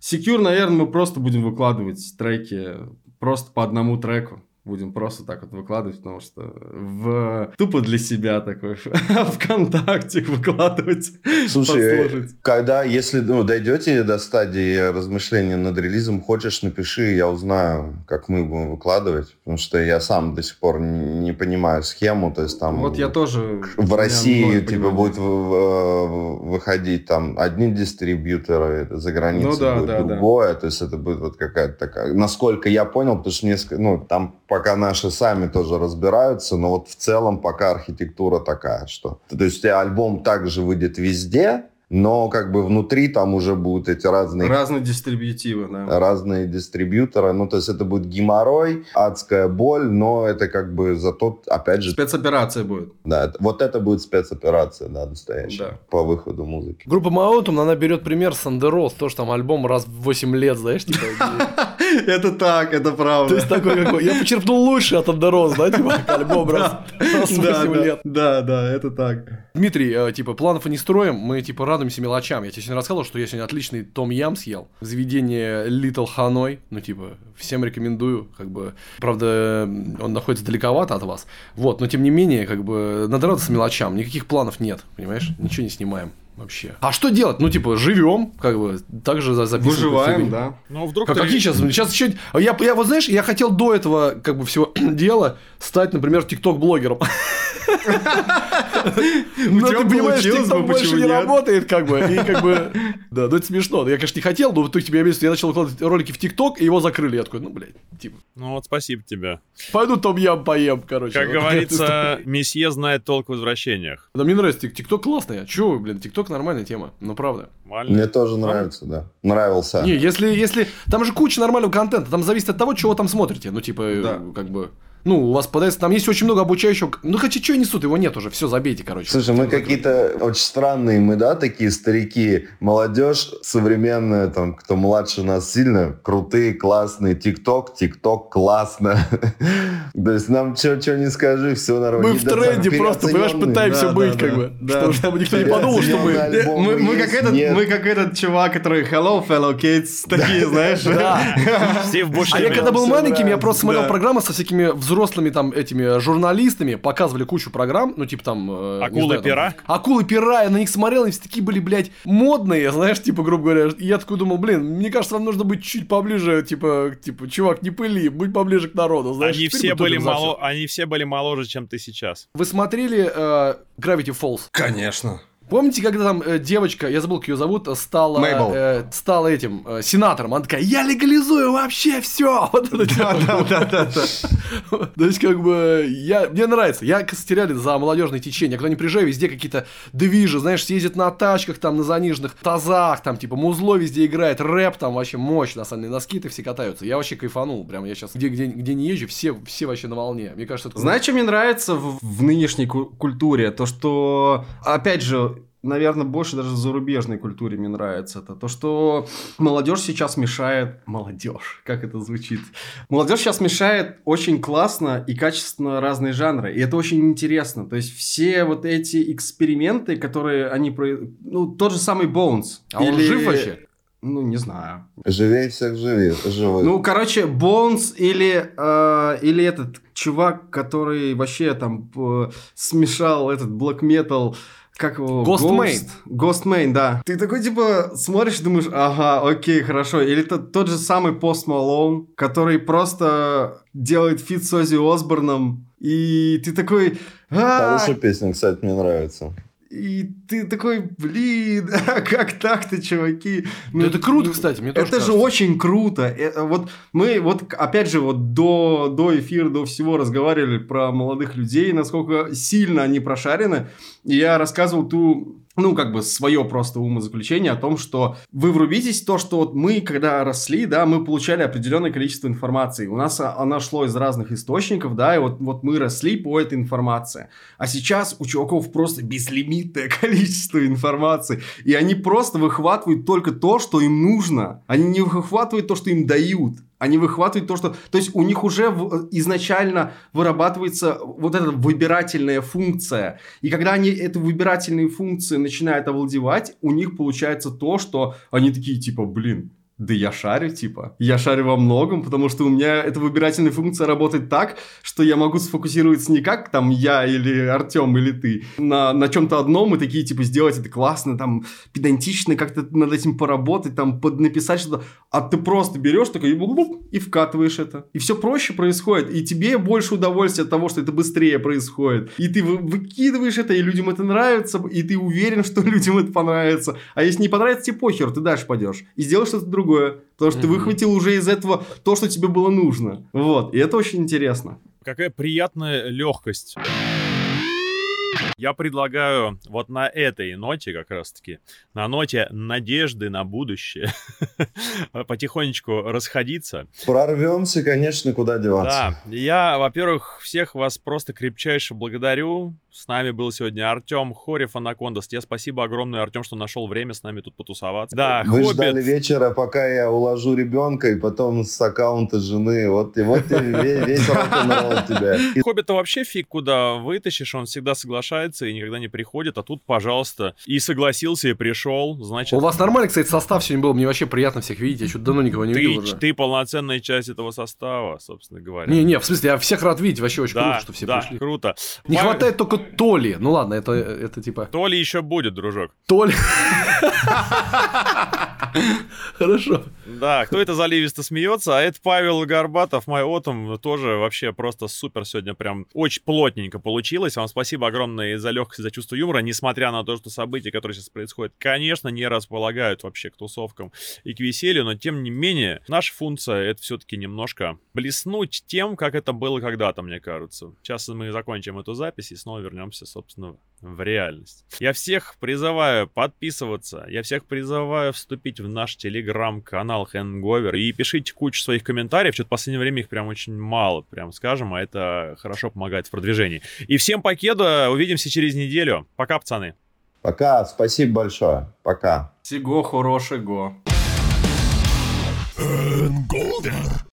Secure, наверное, мы просто будем выкладывать треки просто по одному треку будем просто так вот выкладывать, потому что в тупо для себя такой ВКонтакте выкладывать. Слушай, послушать. когда, если ну, дойдете до стадии размышления над релизом, хочешь, напиши, я узнаю, как мы будем выкладывать, потому что я сам до сих пор не, не понимаю схему, то есть там... Вот я тоже... В России много типа будет выходить там одни дистрибьюторы, за границей Ну да, будет да, да. другое, то есть это будет вот какая-то такая, насколько я понял, потому что несколько, ну там пока наши сами тоже разбираются, но вот в целом пока архитектура такая, что, то есть альбом также выйдет везде, но как бы внутри там уже будут эти разные Разные дистрибьютивы, да. разные дистрибьюторы, ну то есть это будет геморрой, адская боль, но это как бы зато опять же Спецоперация будет. да, это- вот это будет спецоперация, да, настоящая, Да. по выходу музыки. Группа Маутум, она берет пример с Андерос, тоже там альбом раз в 8 лет, знаешь, типа. Это так, это правда. То есть такой какой. Я почерпнул лучше от Андерос, да, типа, альбом раз раз Да, 8 да, лет. да, да, это так. Дмитрий, э, типа, планов и не строим, мы, типа, радуемся мелочам. Я тебе сегодня рассказывал, что я сегодня отличный Том Ям съел. Заведение Little Hanoi, ну, типа, всем рекомендую, как бы, правда, он находится далековато от вас. Вот, но тем не менее, как бы, надо радоваться мелочам, никаких планов нет, понимаешь? Ничего не снимаем вообще. А что делать? Ну, типа, живем, как бы, также за- записываем. Выживаем, да. Ну, вдруг Как, ты- какие сейчас? Сейчас еще... Я, я вот, знаешь, я хотел до этого, как бы, всего дела стать, например, тикток-блогером. Ну, тебя ты понимаешь, TikTok больше почему не работает, как бы, и как бы... Да, ну это смешно. Я, конечно, не хотел, но в итоге я я начал выкладывать ролики в ТикТок, и его закрыли. Я такой, ну, блядь, типа, Ну вот спасибо тебе. пойду том ям поем, короче. Как говорится, месье знает толк в возвращениях. Да мне нравится Тик- ТикТок классный. А чё вы, блин, ТикТок нормальная тема. Ну, правда. Нормально. Мне тоже нравится, да. Нравился. Не, если, если... Там же куча нормального контента. Там зависит от того, чего вы там смотрите. Ну, типа, Да. как бы... Ну, у вас подается... Там есть очень много обучающего... Ну, хотя что несут, его нет уже. Все, забейте, короче. Слушай, мы какие-то очень странные, мы, да, такие старики, молодежь современная, там, кто младше нас сильно, крутые, классные, ТикТок, ТикТок, классно. То есть нам что не скажи, все нормально. Мы в тренде просто, понимаешь, пытаемся быть, как бы. Чтобы, никто не подумал, что мы... Мы, как этот, нет. мы как этот чувак, который Hello, fellow kids, такие, знаешь. Да. Стив Буш. А я когда был маленьким, я просто смотрел программы со всякими взрослыми там этими журналистами, показывали кучу программ, ну типа там... э, Акулы знаю, там, пера? Акулы пера, я на них смотрел, они все такие были, блядь, модные, знаешь, типа, грубо говоря. И я такой думал, блин, мне кажется, вам нужно быть чуть поближе, типа, типа, чувак, не пыли, будь поближе к народу, знаешь. Они все, были мало... Они все были моложе, чем ты сейчас. Вы смотрели э, Gravity Falls? Конечно. Помните, когда там э, девочка, я забыл, как ее зовут, э, стала, э, стала этим э, сенатором? Она такая, я легализую вообще все. Вот это Да, типа. да, да, да, да. То есть, как бы, я, мне нравится. Я костеряли за молодежное течение. Когда не приезжаю, везде какие-то движи, знаешь, съездят на тачках, там, на заниженных тазах, там, типа, музло везде играет, рэп там вообще самом деле, носки-то все катаются. Я вообще кайфанул, прям, я сейчас, где, где, где не езжу, все, все вообще на волне. Мне кажется, это. Знаешь, что мне нравится в, в нынешней ку- культуре? То, что, опять же, наверное, больше даже в зарубежной культуре мне нравится это. То, что молодежь сейчас мешает... Молодежь, как это звучит? Молодежь сейчас мешает очень классно и качественно разные жанры. И это очень интересно. То есть все вот эти эксперименты, которые они... про- Ну, тот же самый Bones. А он жив вообще? Ну, не знаю. Живей всех живи, живых. Ну, короче, Bones или, э, или этот чувак, который вообще там э, смешал этот black metal, как его? Ghostemane. Ghost- Ghostemane, да. Ты такой, типа, смотришь и думаешь, ага, окей, хорошо. Или это тот же самый Post Malone, который просто делает feat с Оззи Осборном, и ты такой... «А, Хорошая песня, кстати, мне нравится. И ты такой, блин, а как так-то, чуваки? Ну, это круто, кстати, мне тоже Это же кажется. очень круто. Э, Вот мы, вот опять же, вот до, до эфира, до всего разговаривали про молодых людей, насколько сильно они прошарены. И я рассказывал ту ну, как бы свое просто умозаключение о том, что вы врубитесь то, что вот мы, когда росли, да, мы получали определенное количество информации. У нас а, она шло из разных источников, да, и вот, вот мы росли по этой информации. А сейчас у чуваков просто безлимитное количество информации. И они просто выхватывают только то, что им нужно. Они не выхватывают то, что им дают. Они выхватывают то, что... То есть у них уже в- изначально вырабатывается вот эта выбирательная функция. И когда они эту выбирательную функцию начинают овладевать, у них получается то, что они такие типа, блин, да я шарю, типа. Я шарю во многом, потому что у меня эта выбирательная функция работает так, что я могу сфокусироваться не как там я или Артем или ты на, на чем-то одном и такие, типа, сделать это классно, там, педантично, как-то над этим поработать, там, под, написать что-то. А ты просто берешь такой и, вкатываешь это. И все проще происходит. И тебе больше удовольствия от того, что это быстрее происходит. И ты вы- выкидываешь это, и людям это нравится, и ты уверен, что людям это понравится. А если не понравится, тебе похер, ты дальше пойдешь. И сделаешь что-то другое. Потому что ты выхватил уже из этого то, что тебе было нужно. Вот. И это очень интересно. Какая приятная легкость. Я предлагаю вот на этой ноте как раз-таки, на ноте надежды на будущее, потихонечку расходиться. Прорвемся, конечно, куда деваться. Да, я, во-первых, всех вас просто крепчайше благодарю. С нами был сегодня Артем Хорев, Анакондас. Тебе спасибо огромное, Артем, что нашел время с нами тут потусоваться. Да, Вы Хоббит. ждали вечера, пока я уложу ребенка, и потом с аккаунта жены. Вот, и вот весь рок-н-ролл у тебя. Хоббита вообще фиг куда вытащишь, он всегда соглашается и никогда не приходит, а тут, пожалуйста, и согласился, и пришел, значит... У вас нормальный, кстати, состав сегодня был. Мне вообще приятно всех видеть. Я что-то давно никого не Ты, видел уже. ты полноценная часть этого состава, собственно говоря. Не-не, в смысле, я всех рад видеть. Вообще очень да, круто, что все да, пришли. круто. Не хватает только Толи. Ну ладно, это, это типа... То ли еще будет, дружок. Толи. Хорошо. Да, кто это заливисто смеется, а это Павел Горбатов, мой отом, тоже вообще просто супер сегодня, прям очень плотненько получилось. Вам спасибо огромное за легкость, за чувство юмора, несмотря на то, что события, которые сейчас происходят, конечно, не располагают вообще к тусовкам и к веселью, но тем не менее, наша функция это все-таки немножко блеснуть тем, как это было когда-то, мне кажется. Сейчас мы закончим эту запись и снова вернемся, собственно, в реальность. Я всех призываю подписываться, я всех призываю вступить в наш телеграм-канал Hangover и пишите кучу своих комментариев, что-то в последнее время их прям очень мало, прям скажем, а это хорошо помогает в продвижении. И всем покеда, увидимся через неделю. Пока, пацаны. Пока, спасибо большое. Пока. Всего хорошего. Golden.